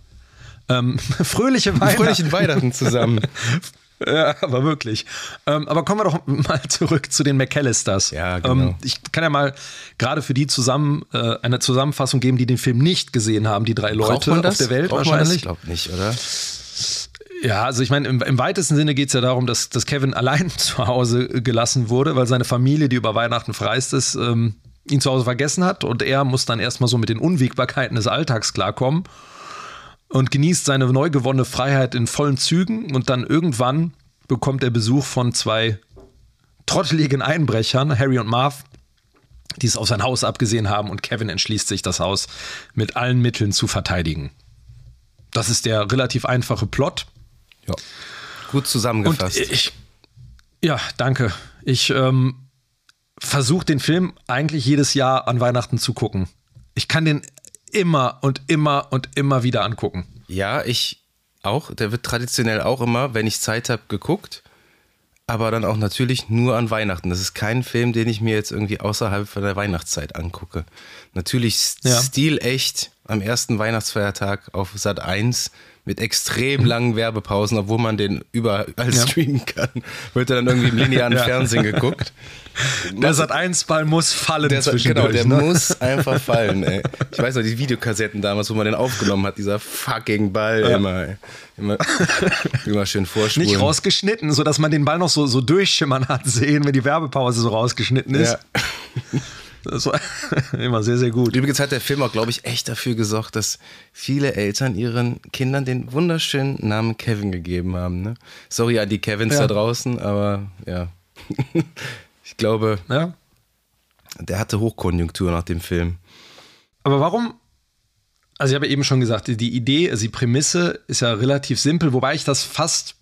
Ähm, fröhliche Weihnachten. Fröhlichen Weihnachten zusammen. ja, aber wirklich. Ähm, aber kommen wir doch mal zurück zu den McAllisters. Ja, genau. Ähm, ich kann ja mal gerade für die zusammen äh, eine Zusammenfassung geben, die den Film nicht gesehen haben, die drei Leute auf der Welt Braucht wahrscheinlich. Ich glaube nicht, oder? Ja, also ich meine, im, im weitesten Sinne geht es ja darum, dass, dass Kevin allein zu Hause gelassen wurde, weil seine Familie, die über Weihnachten verreist ist, ähm, ihn zu Hause vergessen hat und er muss dann erstmal so mit den Unwägbarkeiten des Alltags klarkommen und genießt seine neu gewonnene Freiheit in vollen Zügen und dann irgendwann bekommt er Besuch von zwei trotteligen Einbrechern, Harry und Marv, die es auf sein Haus abgesehen haben und Kevin entschließt sich, das Haus mit allen Mitteln zu verteidigen. Das ist der relativ einfache Plot. Ja. Gut zusammengefasst. Und ich, ja, danke. Ich ähm, versuche den Film eigentlich jedes Jahr an Weihnachten zu gucken. Ich kann den immer und immer und immer wieder angucken. Ja, ich auch. Der wird traditionell auch immer, wenn ich Zeit habe, geguckt. Aber dann auch natürlich nur an Weihnachten. Das ist kein Film, den ich mir jetzt irgendwie außerhalb von der Weihnachtszeit angucke. Natürlich ja. stilecht am ersten Weihnachtsfeiertag auf Sat 1 mit extrem langen Werbepausen, obwohl man den überall ja. streamen kann, wird er dann irgendwie im linearen ja. Fernsehen geguckt. Der Sat 1 Ball muss fallen der, Genau, der ne? muss einfach fallen, ey. Ich weiß noch, die Videokassetten damals, wo man den aufgenommen hat, dieser fucking Ball ja. immer, ey. Immer, immer schön vorspulen. Nicht rausgeschnitten, sodass man den Ball noch so, so durchschimmern hat sehen, wenn die Werbepause so rausgeschnitten ist. Ja. Das war immer sehr, sehr gut. Übrigens hat der Film auch, glaube ich, echt dafür gesorgt, dass viele Eltern ihren Kindern den wunderschönen Namen Kevin gegeben haben. Ne? Sorry an die Kevins ja. da draußen, aber ja. ich glaube, ja. der hatte Hochkonjunktur nach dem Film. Aber warum? Also ich habe eben schon gesagt, die Idee, also die Prämisse ist ja relativ simpel, wobei ich das fast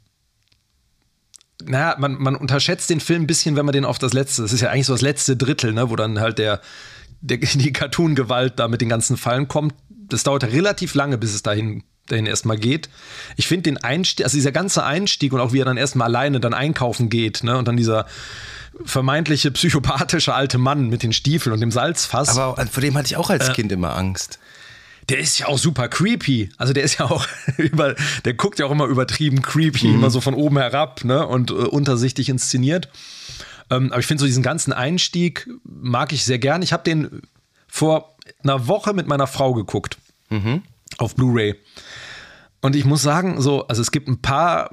naja, man, man unterschätzt den Film ein bisschen, wenn man den auf das letzte, das ist ja eigentlich so das letzte Drittel, ne, wo dann halt der, der die Cartoon-Gewalt da mit den ganzen Fallen kommt. Das dauert relativ lange, bis es dahin, dahin erstmal geht. Ich finde den Einstieg, also dieser ganze Einstieg und auch wie er dann erstmal alleine dann einkaufen geht, ne, und dann dieser vermeintliche psychopathische alte Mann mit den Stiefeln und dem Salzfass. Aber vor dem hatte ich auch als äh, Kind immer Angst der ist ja auch super creepy. Also der ist ja auch über, der guckt ja auch immer übertrieben creepy, mhm. immer so von oben herab, ne? Und äh, untersichtig inszeniert. Ähm, aber ich finde so diesen ganzen Einstieg mag ich sehr gern. Ich habe den vor einer Woche mit meiner Frau geguckt. Mhm. Auf Blu-ray. Und ich muss sagen, so, also es gibt ein paar,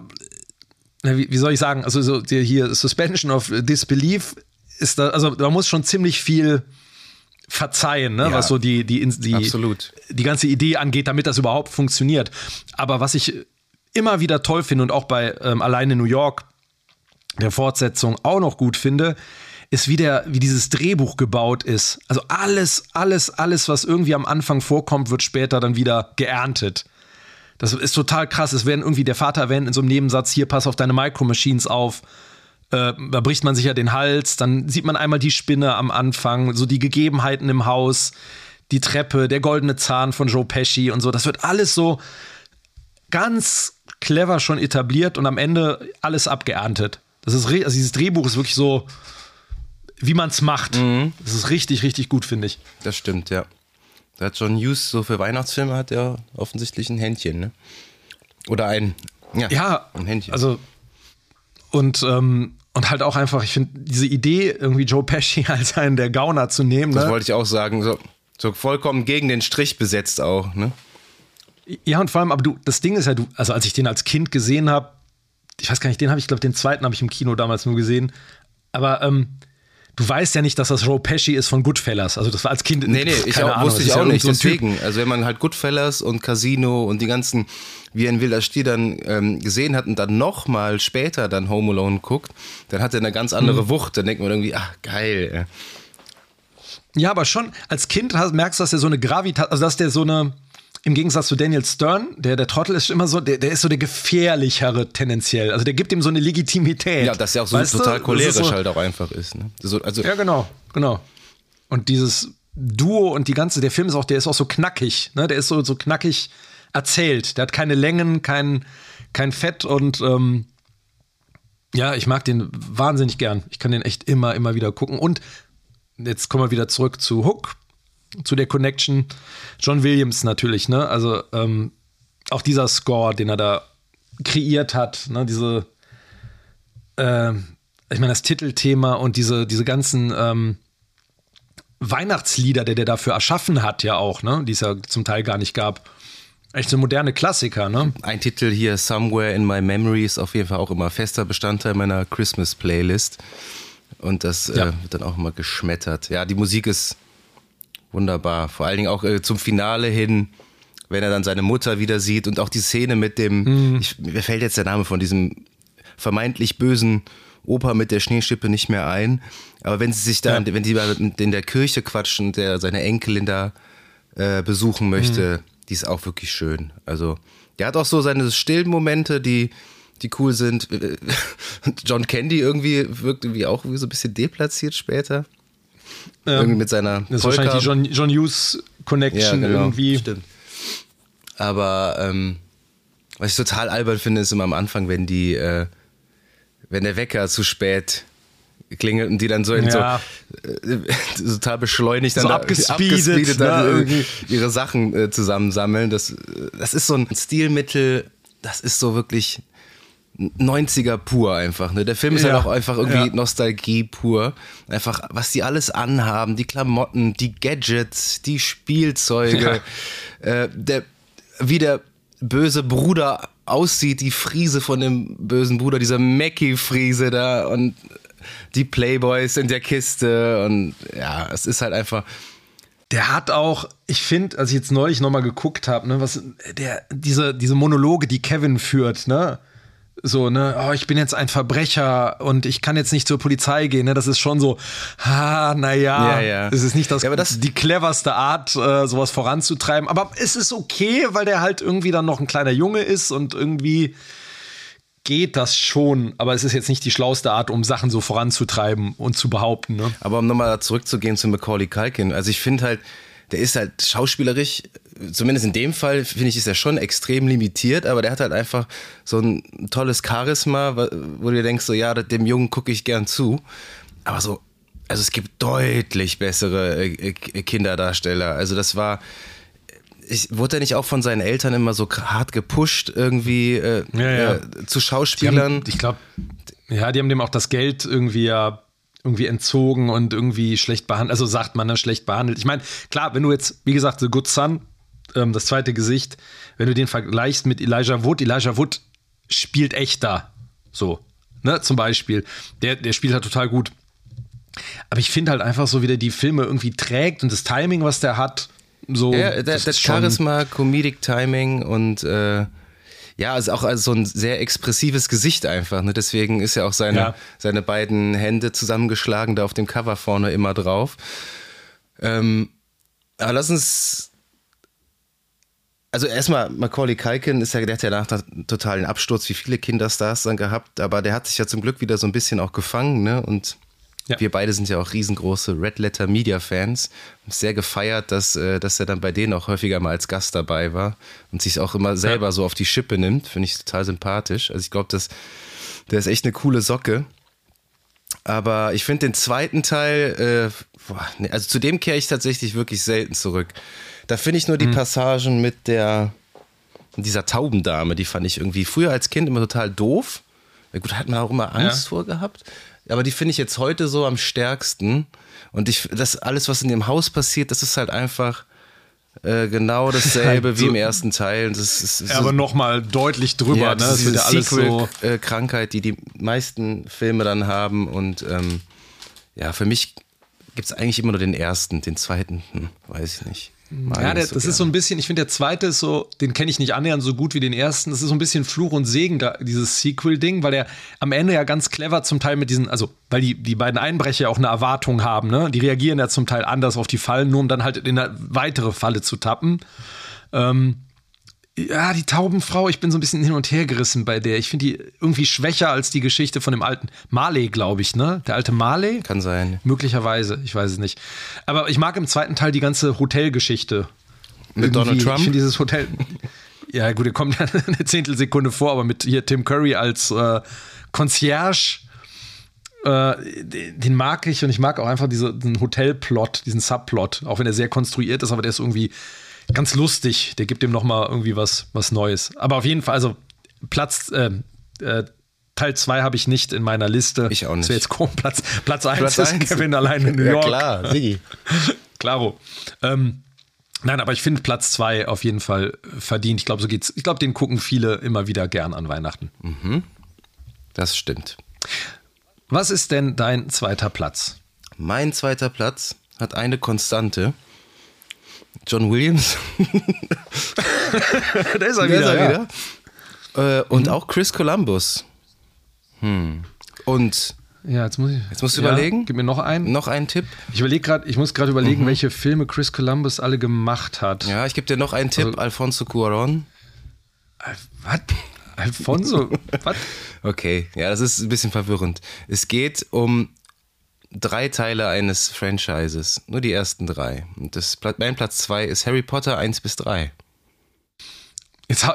wie, wie soll ich sagen, also so hier Suspension of Disbelief ist da, also da muss schon ziemlich viel verzeihen, ne? Ja, was so die, die, die, absolut. die ganze Idee angeht, damit das überhaupt funktioniert. Aber was ich immer wieder toll finde und auch bei ähm, Alleine New York der Fortsetzung auch noch gut finde, ist, wie, der, wie dieses Drehbuch gebaut ist. Also alles, alles, alles, was irgendwie am Anfang vorkommt, wird später dann wieder geerntet. Das ist total krass. Es werden irgendwie, der Vater erwähnt in so einem Nebensatz, hier, pass auf deine Micro Machines auf. Äh, da bricht man sich ja den Hals, dann sieht man einmal die Spinne am Anfang, so die Gegebenheiten im Haus, die Treppe, der goldene Zahn von Joe Pesci und so. Das wird alles so ganz clever schon etabliert und am Ende alles abgeerntet. Das ist, also dieses Drehbuch ist wirklich so, wie man es macht. Mhm. Das ist richtig, richtig gut, finde ich. Das stimmt, ja. Da hat John Hughes so für Weihnachtsfilme hat er offensichtlich ein Händchen, ne? Oder ein, ja, ja ein Händchen. Also und ähm, und halt auch einfach, ich finde diese Idee, irgendwie Joe Pesci als einen der Gauner zu nehmen. Das ne? wollte ich auch sagen. So, so vollkommen gegen den Strich besetzt auch, ne? Ja, und vor allem, aber du, das Ding ist ja, du, also als ich den als Kind gesehen habe, ich weiß gar nicht, den habe ich, glaube den zweiten habe ich im Kino damals nur gesehen. Aber ähm, du weißt ja nicht, dass das Joe Pesci ist von Goodfellas. Also das war als Kind. Nee, nee, ich auch, wusste ich auch ja nicht. So deswegen, also wenn man halt Goodfellas und Casino und die ganzen, wie ein wilder Stier dann ähm, gesehen hat und dann nochmal später dann Home Alone guckt, dann hat er eine ganz andere mhm. Wucht. Dann denkt man irgendwie, ach geil. Ja, aber schon als Kind merkst du, dass er so eine Gravitas, also dass der so eine im Gegensatz zu Daniel Stern, der, der Trottel ist immer so, der, der ist so der gefährlichere tendenziell. Also der gibt ihm so eine Legitimität. Ja, dass er auch so total cholerisch so, halt auch einfach ist. Ne? So, also ja, genau, genau. Und dieses Duo und die ganze, der Film ist auch, der ist auch so knackig, ne? Der ist so, so knackig erzählt. Der hat keine Längen, kein, kein Fett und ähm, ja, ich mag den wahnsinnig gern. Ich kann den echt immer, immer wieder gucken. Und jetzt kommen wir wieder zurück zu Hook zu der Connection. John Williams natürlich, ne? Also ähm, auch dieser Score, den er da kreiert hat, ne? Diese, äh, ich meine, das Titelthema und diese, diese ganzen ähm, Weihnachtslieder, der der dafür erschaffen hat, ja auch, ne? Die es ja zum Teil gar nicht gab. Echt so moderne Klassiker, ne? Ein Titel hier, Somewhere in My Memory, ist auf jeden Fall auch immer fester Bestandteil meiner Christmas-Playlist. Und das ja. äh, wird dann auch immer geschmettert. Ja, die Musik ist wunderbar. Vor allen Dingen auch äh, zum Finale hin, wenn er dann seine Mutter wieder sieht und auch die Szene mit dem, mhm. ich, mir fällt jetzt der Name von diesem vermeintlich bösen Opa mit der Schneeschippe nicht mehr ein. Aber wenn sie sich da, ja. wenn die in der Kirche quatschen, der seine Enkelin da äh, besuchen möchte, mhm. die ist auch wirklich schön. Also, der hat auch so seine stillen Momente, die, die cool sind. John Candy irgendwie wirkt irgendwie auch irgendwie so ein bisschen deplatziert später. Ähm, irgendwie mit seiner Das ist Polka. wahrscheinlich die John, John Hughes Connection ja, genau, irgendwie. Stimmt. Aber ähm, was ich total albern finde, ist immer am Anfang, wenn die, äh, wenn der Wecker zu spät klingelt und die dann so in ja. so äh, total beschleunigt dann so abgespeedet, abgespeedet dann ne, ihre Sachen äh, zusammensammeln. Das, das ist so ein Stilmittel, das ist so wirklich 90er pur einfach. Ne? Der Film ist ja, halt auch einfach irgendwie ja. Nostalgie pur. Einfach, was die alles anhaben, die Klamotten, die Gadgets, die Spielzeuge, ja. äh, der, wie der böse Bruder aussieht, die Friese von dem bösen Bruder, dieser Mackie-Friese da und die Playboys in der Kiste und ja, es ist halt einfach. Der hat auch, ich finde, als ich jetzt neulich nochmal geguckt habe, ne, was der, diese, diese Monologe, die Kevin führt, ne? So, ne, oh, ich bin jetzt ein Verbrecher und ich kann jetzt nicht zur Polizei gehen, ne, das ist schon so, ha, naja, ja, ja. es ist nicht das, ja, aber das die cleverste Art, äh, sowas voranzutreiben, aber es ist okay, weil der halt irgendwie dann noch ein kleiner Junge ist und irgendwie geht das schon, aber es ist jetzt nicht die schlauste Art, um Sachen so voranzutreiben und zu behaupten, ne. Aber um nochmal zurückzugehen zu Macaulay Culkin, also ich finde halt, der ist halt schauspielerisch, zumindest in dem Fall, finde ich, ist er schon extrem limitiert, aber der hat halt einfach so ein tolles Charisma, wo du dir denkst, so, ja, dem Jungen gucke ich gern zu. Aber so, also es gibt deutlich bessere äh, Kinderdarsteller. Also das war, ich, wurde er nicht auch von seinen Eltern immer so hart gepusht, irgendwie äh, ja, ja. Äh, zu Schauspielern? Haben, ich glaube, ja, die haben dem auch das Geld irgendwie ja irgendwie entzogen und irgendwie schlecht behandelt. Also sagt man, ne, schlecht behandelt. Ich meine, klar, wenn du jetzt, wie gesagt, The Good Son, ähm, das zweite Gesicht, wenn du den vergleichst mit Elijah Wood, Elijah Wood spielt echt da. So, ne, zum Beispiel. Der, der spielt halt total gut. Aber ich finde halt einfach so, wie der die Filme irgendwie trägt und das Timing, was der hat. So, ja, das, das Charisma, Comedic Timing und äh, ja, also auch also so ein sehr expressives Gesicht einfach. Ne? Deswegen ist ja auch seine, ja. seine beiden Hände zusammengeschlagen da auf dem Cover vorne immer drauf. Ähm, aber lass uns also erstmal, Macaulay Culkin ist ja, der hat ja nach einem totalen Absturz wie viele Kinderstars dann gehabt, aber der hat sich ja zum Glück wieder so ein bisschen auch gefangen, ne? Und ja. wir beide sind ja auch riesengroße Red Letter Media Fans. Sehr gefeiert, dass, äh, dass er dann bei denen auch häufiger mal als Gast dabei war und sich auch immer selber ja. so auf die Schippe nimmt. Finde ich total sympathisch. Also ich glaube, dass der ist echt eine coole Socke. Aber ich finde den zweiten Teil, äh, boah, nee, also zu dem kehre ich tatsächlich wirklich selten zurück. Da finde ich nur die mhm. Passagen mit der, dieser Taubendame, die fand ich irgendwie früher als Kind immer total doof. Gut, hat man auch immer Angst ja. vor gehabt. Aber die finde ich jetzt heute so am stärksten. Und ich, das alles, was in dem Haus passiert, das ist halt einfach äh, genau dasselbe halt so, wie im ersten Teil. Das ist, das aber nochmal deutlich drüber. Ja, das, ne? das ist diese so äh, Krankheit, die die meisten Filme dann haben. Und ähm, ja, für mich gibt es eigentlich immer nur den ersten, den zweiten, hm, weiß ich nicht. Mag ja, der, so das gern. ist so ein bisschen, ich finde, der zweite ist so, den kenne ich nicht annähernd so gut wie den ersten. Das ist so ein bisschen Fluch und Segen, dieses Sequel-Ding, weil der am Ende ja ganz clever zum Teil mit diesen, also, weil die, die beiden Einbrecher ja auch eine Erwartung haben, ne? Die reagieren ja zum Teil anders auf die Fallen, nur um dann halt in eine weitere Falle zu tappen. Ähm, ja, die Taubenfrau, ich bin so ein bisschen hin und her gerissen bei der. Ich finde die irgendwie schwächer als die Geschichte von dem alten Marley, glaube ich, ne? Der alte Marley? Kann sein. Möglicherweise, ich weiß es nicht. Aber ich mag im zweiten Teil die ganze Hotelgeschichte. Mit irgendwie, Donald Trump? Ich finde dieses Hotel. ja, gut, der kommt ja eine Zehntelsekunde vor, aber mit hier Tim Curry als äh, Concierge. Äh, den mag ich und ich mag auch einfach diese, diesen Hotelplot, diesen Subplot, auch wenn er sehr konstruiert ist, aber der ist irgendwie ganz lustig. Der gibt ihm noch mal irgendwie was, was Neues. Aber auf jeden Fall, also Platz, äh, äh, Teil 2 habe ich nicht in meiner Liste. Ich auch nicht. Das jetzt komisch. Platz, Platz 1 ist eins. Kevin allein in New York. Ja, klar, Siggi. Klaro. Ähm, nein, aber ich finde Platz 2 auf jeden Fall verdient. Ich glaube, so geht's. Ich glaube, den gucken viele immer wieder gern an Weihnachten. Mhm. Das stimmt. Was ist denn dein zweiter Platz? Mein zweiter Platz hat eine Konstante. John Williams. da ist er wieder. Ist er wieder. Äh, und mhm. auch Chris Columbus. Hm. Und ja, jetzt muss ich. Jetzt musst du ja, überlegen. Gib mir noch einen. Noch einen Tipp. Ich überlege gerade, ich muss gerade überlegen, mhm. welche Filme Chris Columbus alle gemacht hat. Ja, ich gebe dir noch einen Tipp. Also, Alfonso Cuaron. Was? Alfonso? Was? Okay, ja, das ist ein bisschen verwirrend. Es geht um drei Teile eines Franchises. Nur die ersten drei. Und das, mein Platz zwei ist Harry Potter 1 bis 3. Jetzt,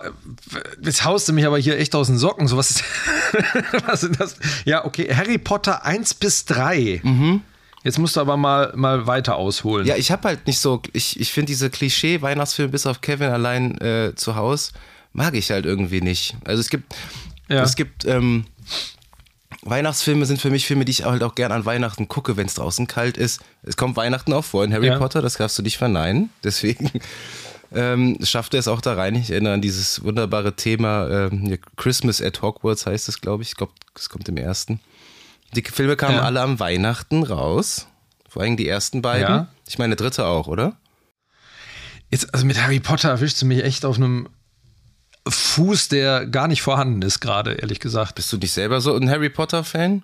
jetzt haust du mich aber hier echt aus den Socken. So, was, ist, was ist das? Ja, okay. Harry Potter 1 bis 3. Mhm. Jetzt musst du aber mal, mal weiter ausholen. Ja, ich habe halt nicht so, ich, ich finde diese Klischee-Weihnachtsfilme bis auf Kevin allein äh, zu Hause, mag ich halt irgendwie nicht. Also es gibt, ja. es gibt ähm, Weihnachtsfilme sind für mich Filme, die ich halt auch gern an Weihnachten gucke, wenn es draußen kalt ist. Es kommt Weihnachten auch vor in Harry ja. Potter, das darfst du nicht verneinen. Deswegen ähm, schafft er es auch da rein. Ich erinnere an dieses wunderbare Thema ähm, Christmas at Hogwarts heißt es, glaube ich. Ich glaube, es kommt im ersten. Die Filme kamen ja. alle am Weihnachten raus. Vor allem die ersten beiden. Ja. Ich meine, der dritte auch, oder? Jetzt, also mit Harry Potter erwischst du mich echt auf einem Fuß, der gar nicht vorhanden ist, gerade, ehrlich gesagt. Bist du nicht selber so ein Harry Potter-Fan?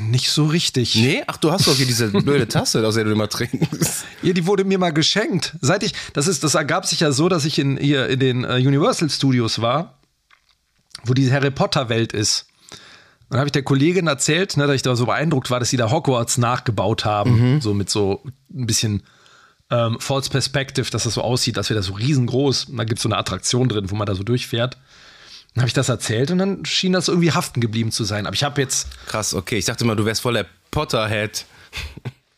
Nicht so richtig. Nee? Ach, du hast doch hier diese blöde Tasse, aus der du immer trinkst. Ja, die wurde mir mal geschenkt. Seit ich, das ist, das ergab sich ja so, dass ich in, hier in den äh, Universal Studios war, wo diese Harry Potter Welt ist. Dann habe ich der Kollegin erzählt, ne, dass ich da so beeindruckt war, dass sie da Hogwarts nachgebaut haben. Mhm. So mit so ein bisschen ähm, False Perspective, dass das so aussieht, als wäre das so riesengroß. Und da gibt es so eine Attraktion drin, wo man da so durchfährt. Dann habe ich das erzählt und dann schien das irgendwie haften geblieben zu sein. Aber ich habe jetzt. Krass, okay. Ich dachte mal, du wärst voll der Potterhead.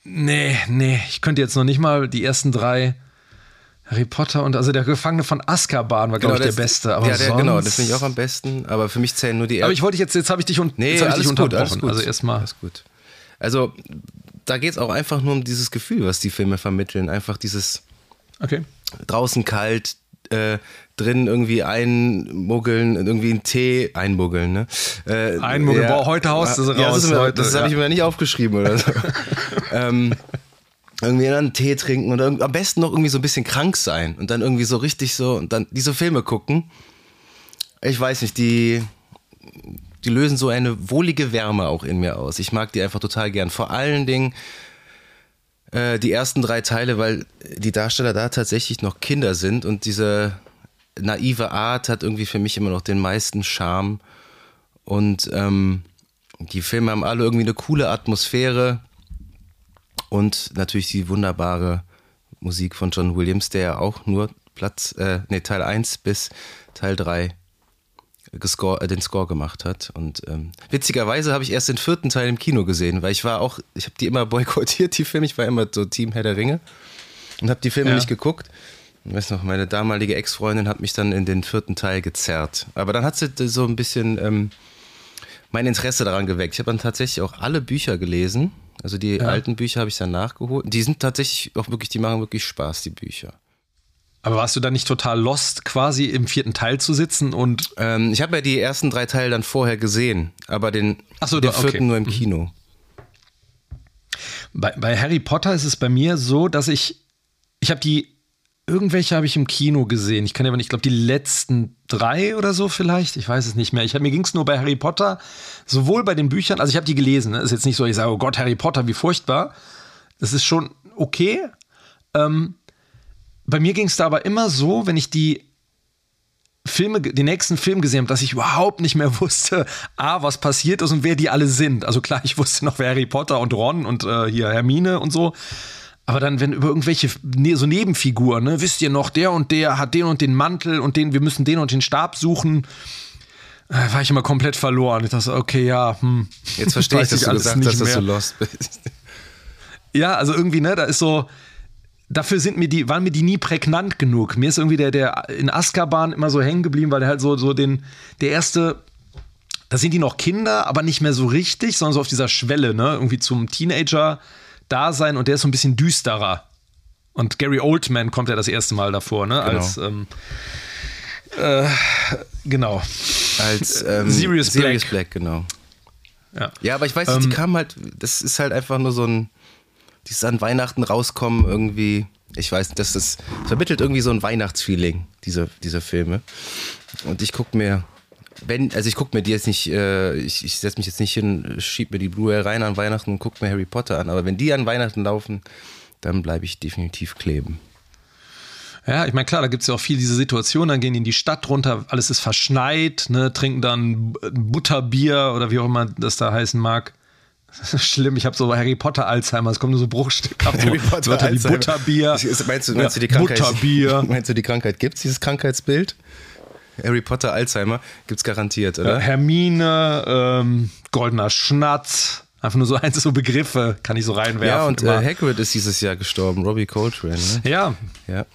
nee, nee. Ich könnte jetzt noch nicht mal die ersten drei Harry Potter und also der Gefangene von Azkaban war, genau, glaube ich, der beste. Aber ja, der, genau, das finde ich auch am besten. Aber für mich zählen nur die. Aber ich wollte jetzt, jetzt habe ich dich, un nee, jetzt ich dich gut, unterbrochen. Alles gut. Also erstmal. Alles gut. Also da geht es auch einfach nur um dieses Gefühl, was die Filme vermitteln. Einfach dieses okay. draußen kalt, äh, drin irgendwie einmuggeln, irgendwie einen Tee einmuggeln. Ne? Äh, einmuggeln, ja, boah, heute haust du es ja, raus. Das, das ja. habe ich mir nicht aufgeschrieben oder so. ähm, irgendwie einen Tee trinken und am besten noch irgendwie so ein bisschen krank sein und dann irgendwie so richtig so und dann diese Filme gucken. Ich weiß nicht, die die lösen so eine wohlige Wärme auch in mir aus. Ich mag die einfach total gern. Vor allen Dingen, äh, die ersten drei Teile, weil die Darsteller da tatsächlich noch Kinder sind und diese naive Art hat irgendwie für mich immer noch den meisten Charme. Und ähm, die Filme haben alle irgendwie eine coole Atmosphäre und natürlich die wunderbare Musik von John Williams, der ja auch nur Platz, äh, nee, Teil 1 bis Teil 3 gescore, äh, den Score gemacht hat. Und ähm, witzigerweise habe ich erst den vierten Teil im Kino gesehen, weil ich war auch, ich habe die immer boykottiert, die Filme. Ich war immer so Team Herr der Ringe und habe die Filme Ja. nicht geguckt. Ich weiß noch, meine damalige Ex-Freundin hat mich dann in den vierten Teil gezerrt. Aber dann hat sie so ein bisschen ähm, mein Interesse daran geweckt. Ich habe dann tatsächlich auch alle Bücher gelesen. Also die alten Bücher habe ich dann nachgeholt. Die sind tatsächlich auch wirklich, die machen wirklich Spaß, die Bücher. Aber warst du dann nicht total lost, quasi im vierten Teil zu sitzen und Ähm, ich habe ja die ersten drei Teile dann vorher gesehen, aber den, so, den okay. vierten nur im Kino. Bei, bei Harry Potter ist es bei mir so, dass ich, ich habe die, irgendwelche habe ich im Kino gesehen. Ich kann aber nicht, ich glaube, die letzten drei oder so vielleicht, ich weiß es nicht mehr. Ich hab, mir ging es nur bei Harry Potter, sowohl bei den Büchern, also ich habe die gelesen, ne? ist jetzt nicht so, ich sage, oh Gott, Harry Potter, wie furchtbar. Das ist schon okay. Ähm, bei mir ging es da aber immer so, wenn ich die Filme, den nächsten Film gesehen habe, dass ich überhaupt nicht mehr wusste, A, was passiert ist und wer die alle sind. Also klar, ich wusste noch, wer Harry Potter und Ron und äh, hier Hermine und so. Aber dann, wenn über irgendwelche ne, so Nebenfiguren, ne, wisst ihr noch, der und der hat den und den Mantel und den, wir müssen den und den Stab suchen, äh, war ich immer komplett verloren. Ich dachte, so, okay, ja, hm. Jetzt verstehe ich, dass du alles gesagt nicht hast, dass du lost bist. Ja, also irgendwie, ne, da ist so, dafür sind mir die, waren mir die nie prägnant genug. Mir ist irgendwie der, der in Azkaban immer so hängen geblieben, weil der halt so, so den, der erste, da sind die noch Kinder, aber nicht mehr so richtig, sondern so auf dieser Schwelle, ne, irgendwie zum Teenager-Dasein und der ist so ein bisschen düsterer. Und Gary Oldman kommt ja das erste Mal davor, ne, als, ähm, äh, genau. Als ähm, Sirius Black. Black, genau. Ja. Ja, aber ich weiß nicht, die kamen halt, das ist halt einfach nur so ein, dieses an Weihnachten rauskommen irgendwie, ich weiß das ist, vermittelt irgendwie so ein Weihnachtsfeeling, diese, diese Filme. Und ich guck mir, wenn, also ich guck mir die jetzt nicht, äh, ich, ich setze mich jetzt nicht hin, schieb mir die Blu-ray rein an Weihnachten und guck mir Harry Potter an, aber wenn die an Weihnachten laufen, dann bleibe ich definitiv kleben. Ja, ich meine, klar, da gibt es ja auch viel diese Situation, dann gehen die in die Stadt runter, alles ist verschneit, ne, trinken dann Butterbier oder wie auch immer das da heißen mag. Schlimm, ich habe so Harry Potter Alzheimer, es kommen nur so Bruchstücke. So Wörter wie Alzheimer. Butterbier. Ist- Meinst du, meinst du die ja, Krankheit? Butterbier. Meinst du die Krankheit gibt's dieses Krankheitsbild? Harry Potter Alzheimer gibt's garantiert, Äh, oder? Hermine, ähm, goldener Schnatz. Einfach nur so eins so Begriffe, kann ich so reinwerfen. Ja, und immer. äh, Hagrid ist dieses Jahr gestorben, Robbie Coltrane. Ne? ja, Ja.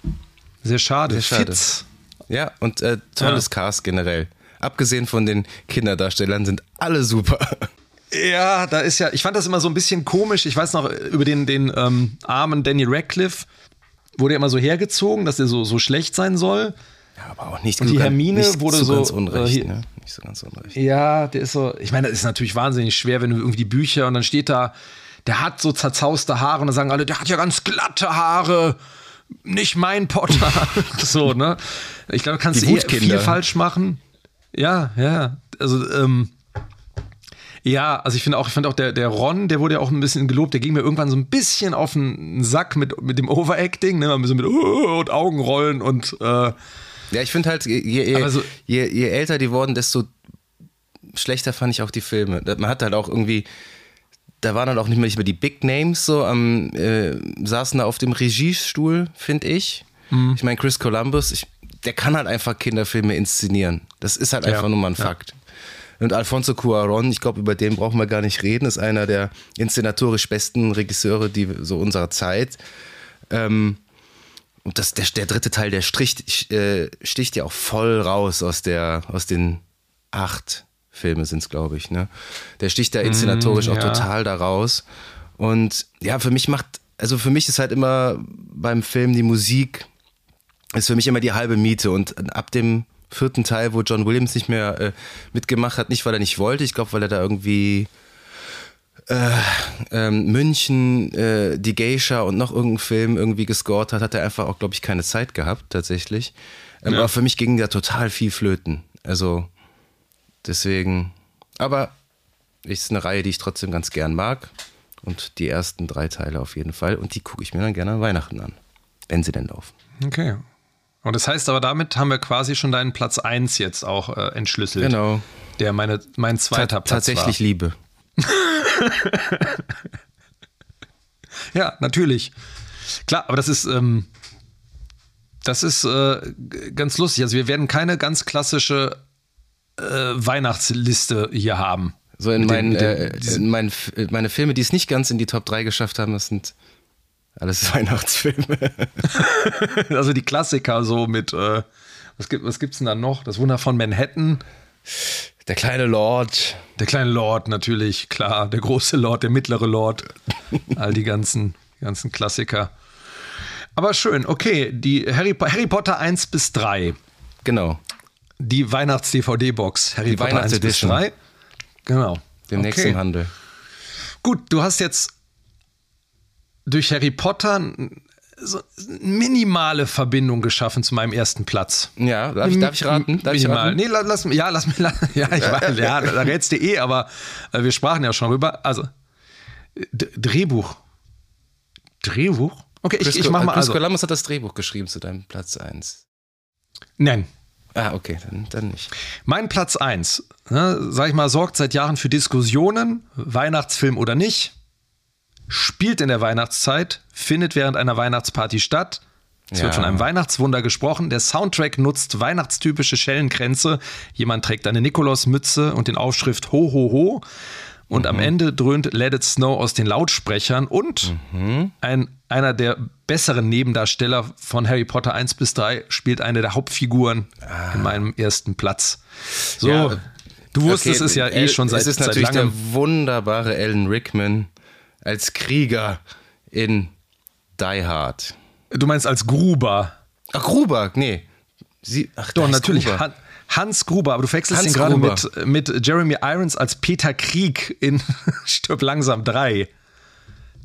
sehr schade. Sehr schade. Fitz. Ja, und äh, tolles Cast generell. Abgesehen von den Kinderdarstellern sind alle super. Ja, da ist ja, ich fand das immer so ein bisschen komisch. Ich weiß noch, über den, den ähm, armen Danny Radcliffe wurde ja immer so hergezogen, dass er so, so schlecht sein soll. Ja, aber auch nicht Und die Hermine nicht wurde so so, ganz unrecht, äh, ne? Nicht so ganz unrecht. Ja, der ist so, ich meine, das ist natürlich wahnsinnig schwer, wenn du irgendwie die Bücher und dann steht da, der hat so zerzauste Haare und dann sagen alle, der hat ja ganz glatte Haare. Nicht mein Potter. so, ne? Ich glaube, du kannst Die eh viel falsch machen. Ja, ja. Also, ähm, ja, also ich finde auch, ich fand auch der, der Ron, der wurde ja auch ein bisschen gelobt, der ging mir irgendwann so ein bisschen auf den Sack mit, mit dem Overacting, ne? Ein bisschen mit uh, und Augenrollen und äh, Ja, ich finde halt, je, je, so- je, je älter die wurden, desto schlechter fand ich auch die Filme. Man hat halt auch irgendwie, da waren dann auch nicht mehr, nicht mehr die Big Names so am, äh, saßen da auf dem Regiestuhl, finde ich. Mhm. Ich meine, Chris Columbus, ich, der kann halt einfach Kinderfilme inszenieren. Das ist halt Ja, einfach nur mal ein ja. Fakt. Und Alfonso Cuaron, ich glaube, über den brauchen wir gar nicht reden, ist einer der inszenatorisch besten Regisseure die, so unserer Zeit. Ähm, und das, der, der dritte Teil, der stricht, äh, sticht ja auch voll raus aus, der, aus den acht Filme sind es, glaube ich. Ne? Der sticht da inszenatorisch auch ja. total da raus. Und ja, für mich macht, also für mich ist halt immer beim Film die Musik, ist für mich immer die halbe Miete. Und ab dem vierten Teil, wo John Williams nicht mehr äh, mitgemacht hat, nicht weil er nicht wollte, ich glaube, weil er da irgendwie ähm, München, äh, die Geisha und noch irgendeinen Film irgendwie gescored hat, hat er einfach auch, glaube ich, keine Zeit gehabt, tatsächlich. Ähm, Ja. Aber für mich ging da total viel flöten. Also deswegen, aber ist eine Reihe, die ich trotzdem ganz gern mag. Und die ersten drei Teile auf jeden Fall. Und die gucke ich mir dann gerne an Weihnachten an, wenn sie denn laufen. Okay. Und das heißt aber, damit haben wir quasi schon deinen Platz 1 jetzt auch äh, entschlüsselt. Genau. Der meine, mein zweiter Ta Platz tatsächlich war. Liebe. Ja, natürlich. Klar, aber das ist, ähm, das ist äh, ganz lustig. Also wir werden keine ganz klassische äh, Weihnachtsliste hier haben. So in meinen, den- äh, in meinen meine Filme, die es nicht ganz in die Top 3 geschafft haben, das sind alles Weihnachtsfilme. Also die Klassiker so mit, äh, was, gibt, was gibt's denn da noch? Das Wunder von Manhattan. Der kleine Lord. Der kleine Lord natürlich, klar. Der große Lord, der mittlere Lord. All die ganzen, ganzen Klassiker. Aber schön, okay. Die Harry, Harry Potter 1 bis 3. Genau. Die Weihnachts-DVD-Box. Harry Die Potter 1 bis Weihnachtsedition. 3. Genau. Demnächst Okay. im Handel. Gut, du hast jetzt durch Harry Potter so eine minimale Verbindung geschaffen zu meinem ersten Platz. Ja, darf ich, darf ich raten? Darf ich raten? Nee, la- lass mich, ja, lass mich, ja, ich weiß, ja, da rätst du eh, aber äh, wir sprachen ja schon rüber. Also, D Drehbuch. Drehbuch? Okay, ich, ich mach mal, Chris also, Columbus hat das Drehbuch geschrieben zu deinem Platz 1. nein. Ah, okay, dann, dann nicht. Mein Platz 1, ne, sag ich mal, sorgt seit Jahren für Diskussionen, Weihnachtsfilm oder nicht, spielt in der Weihnachtszeit, findet während einer Weihnachtsparty statt. Es wird Ja. von einem Weihnachtswunder gesprochen. Der Soundtrack nutzt weihnachtstypische Schellenkränze. Jemand trägt eine Nikolausmütze und den Aufschrift Ho, ho, ho. Und am Ende dröhnt Let It Snow aus den Lautsprechern. Und ein, einer der besseren Nebendarsteller von Harry Potter 1 bis 3 spielt eine der Hauptfiguren in meinem ersten Platz. So, Ja, du wusstest Okay, es ja eh El- schon seit, Es ist seit natürlich langem. der wunderbare Alan Rickman als Krieger in Die Hard. Du meinst als Gruber. Ach, Gruber, nee. Sie, ach, Doch, natürlich. Gruber. Han Hans Gruber, aber du wechselst Hans ihn gerade mit, mit Jeremy Irons als Peter Krieg in Stirb langsam 3.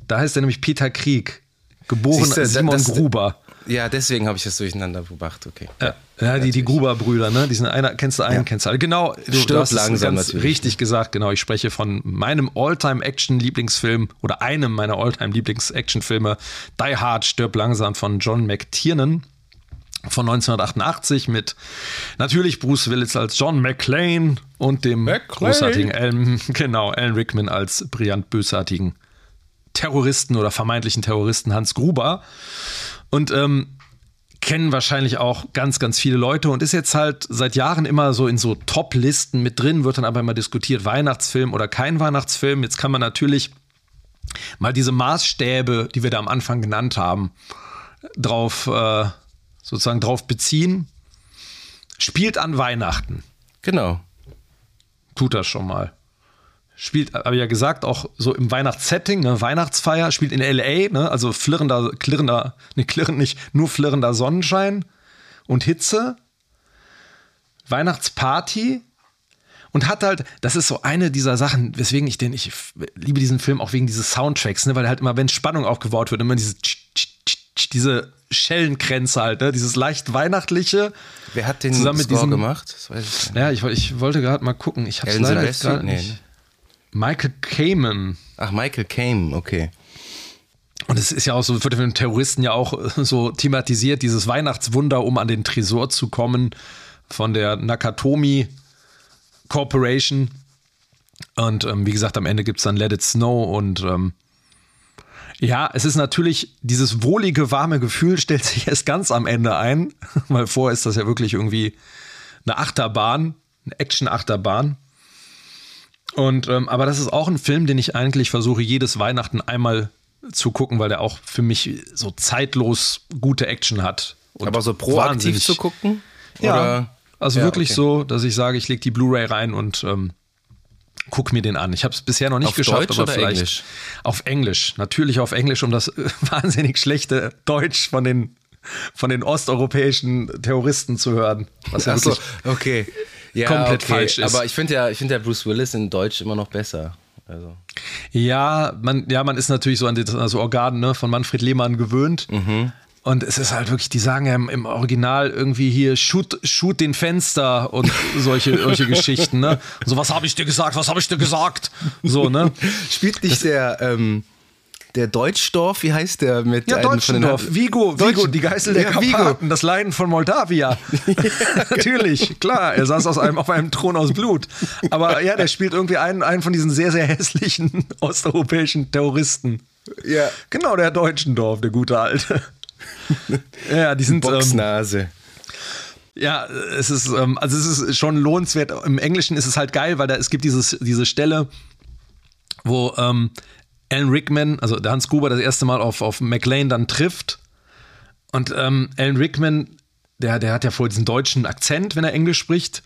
Da heißt er nämlich Peter Krieg. Geboren Siehste, Simon das- Gruber. Ja, deswegen habe ich das durcheinander gebracht, okay. Ja, ja die, die Gruber-Brüder, ne? Die sind einer, kennst du einen, kennst du alle. Genau, du, Stirb du hast es langsam ganz natürlich. richtig gesagt, genau. Ich spreche von meinem All-Time-Action-Lieblingsfilm oder einem meiner All-Time-Lieblings-Action-Filme, Die Hard, Stirb langsam von John McTiernan von 1988 mit natürlich Bruce Willis als John McClane und dem McClane. großartigen Alan, genau, Alan Rickman als brillant bösartigen Terroristen oder vermeintlichen Terroristen Hans Gruber. Und ähm, kennen wahrscheinlich auch ganz, ganz viele Leute und ist jetzt halt seit Jahren immer so in so Top-Listen mit drin, wird dann aber immer diskutiert, Weihnachtsfilm oder kein Weihnachtsfilm. Jetzt kann man natürlich mal diese Maßstäbe, die wir da am Anfang genannt haben, drauf äh, sozusagen drauf beziehen. Spielt an Weihnachten. Genau. Tut das schon mal. Spielt, habe ich ja gesagt, auch so im Weihnachtssetting, ne, Weihnachtsfeier, spielt in LA, ne, also flirrender, klirrender, ne, klirrend nicht, nur flirrender Sonnenschein und Hitze. Weihnachtsparty und hat halt, das ist so eine dieser Sachen, weswegen ich den, ich liebe diesen Film auch wegen dieses Soundtracks, ne, weil halt immer, wenn Spannung aufgebaut wird, immer tsch, diese Schellenkränze halt, ne, dieses leicht weihnachtliche. Wer hat den Zusammen mit Score diesem- gemacht? Ich. Ja, ich, ich wollte gerade mal gucken, ich habe es leider gerade Nee, nicht. Michael Kamen. Ach, Michael Caine, okay. Und es ist ja auch so, wird von den Terroristen ja auch so thematisiert, dieses Weihnachtswunder, um an den Tresor zu kommen von der Nakatomi Corporation. Und ähm, wie gesagt, am Ende gibt es dann Let It Snow und ähm, ja, es ist natürlich, dieses wohlige, warme Gefühl stellt sich erst ganz am Ende ein, weil vorher ist das ja wirklich irgendwie eine Achterbahn, eine Action-Achterbahn. Und ähm, aber das ist auch ein Film, den ich eigentlich versuche, jedes Weihnachten einmal zu gucken, weil der auch für mich so zeitlos gute Action hat. Aber so proaktiv zu gucken? Ja, Oder? also Ja, wirklich okay. so, dass ich sage, ich lege die Blu-ray rein und ähm, guck mir den an. Ich habe es bisher noch nicht Auf geschafft, Deutsch aber oder vielleicht Englisch? auf Englisch. Natürlich auf Englisch, um das wahnsinnig schlechte Deutsch von den von den osteuropäischen Terroristen zu hören. Was ja Ach so, wirklich okay. Ja, komplett okay. falsch ist. Aber ich finde ja, ich finde ja Bruce Willis in Deutsch immer noch besser. Also. Ja, man, ja, man ist natürlich so an das also Organ ne, von Manfred Lehmann gewöhnt. Mhm. Und es ist halt wirklich, die sagen ja im, im Original irgendwie hier, shoot, shoot den Fenster und solche, solche Geschichten, ne? So, was habe ich dir gesagt? Was habe ich dir gesagt? So, ne? Spielt nicht der, ähm, der Deutschdorf, wie heißt der mit Ja, einem von den- Deutschendorf, Vigo, Vigo, die Geißel der Ja, Vigo. Karpaten, das Leiden von Moldawia. Natürlich, klar, er saß aus einem, auf einem Thron aus Blut. Aber ja, der spielt irgendwie einen, einen von diesen sehr, sehr hässlichen osteuropäischen Terroristen. Ja. Genau, der Deutschendorf, der gute Alte. Ja, die sind. Ähm, Boxnase. ja, es ist, ähm, also es ist schon lohnenswert. Im Englischen ist es halt geil, weil da es gibt dieses, diese Stelle, wo ähm, Alan Rickman, also der Hans Gruber, das erste Mal auf, auf McLean dann trifft. Und ähm, Alan Rickman, der, der hat ja voll diesen deutschen Akzent, wenn er Englisch spricht.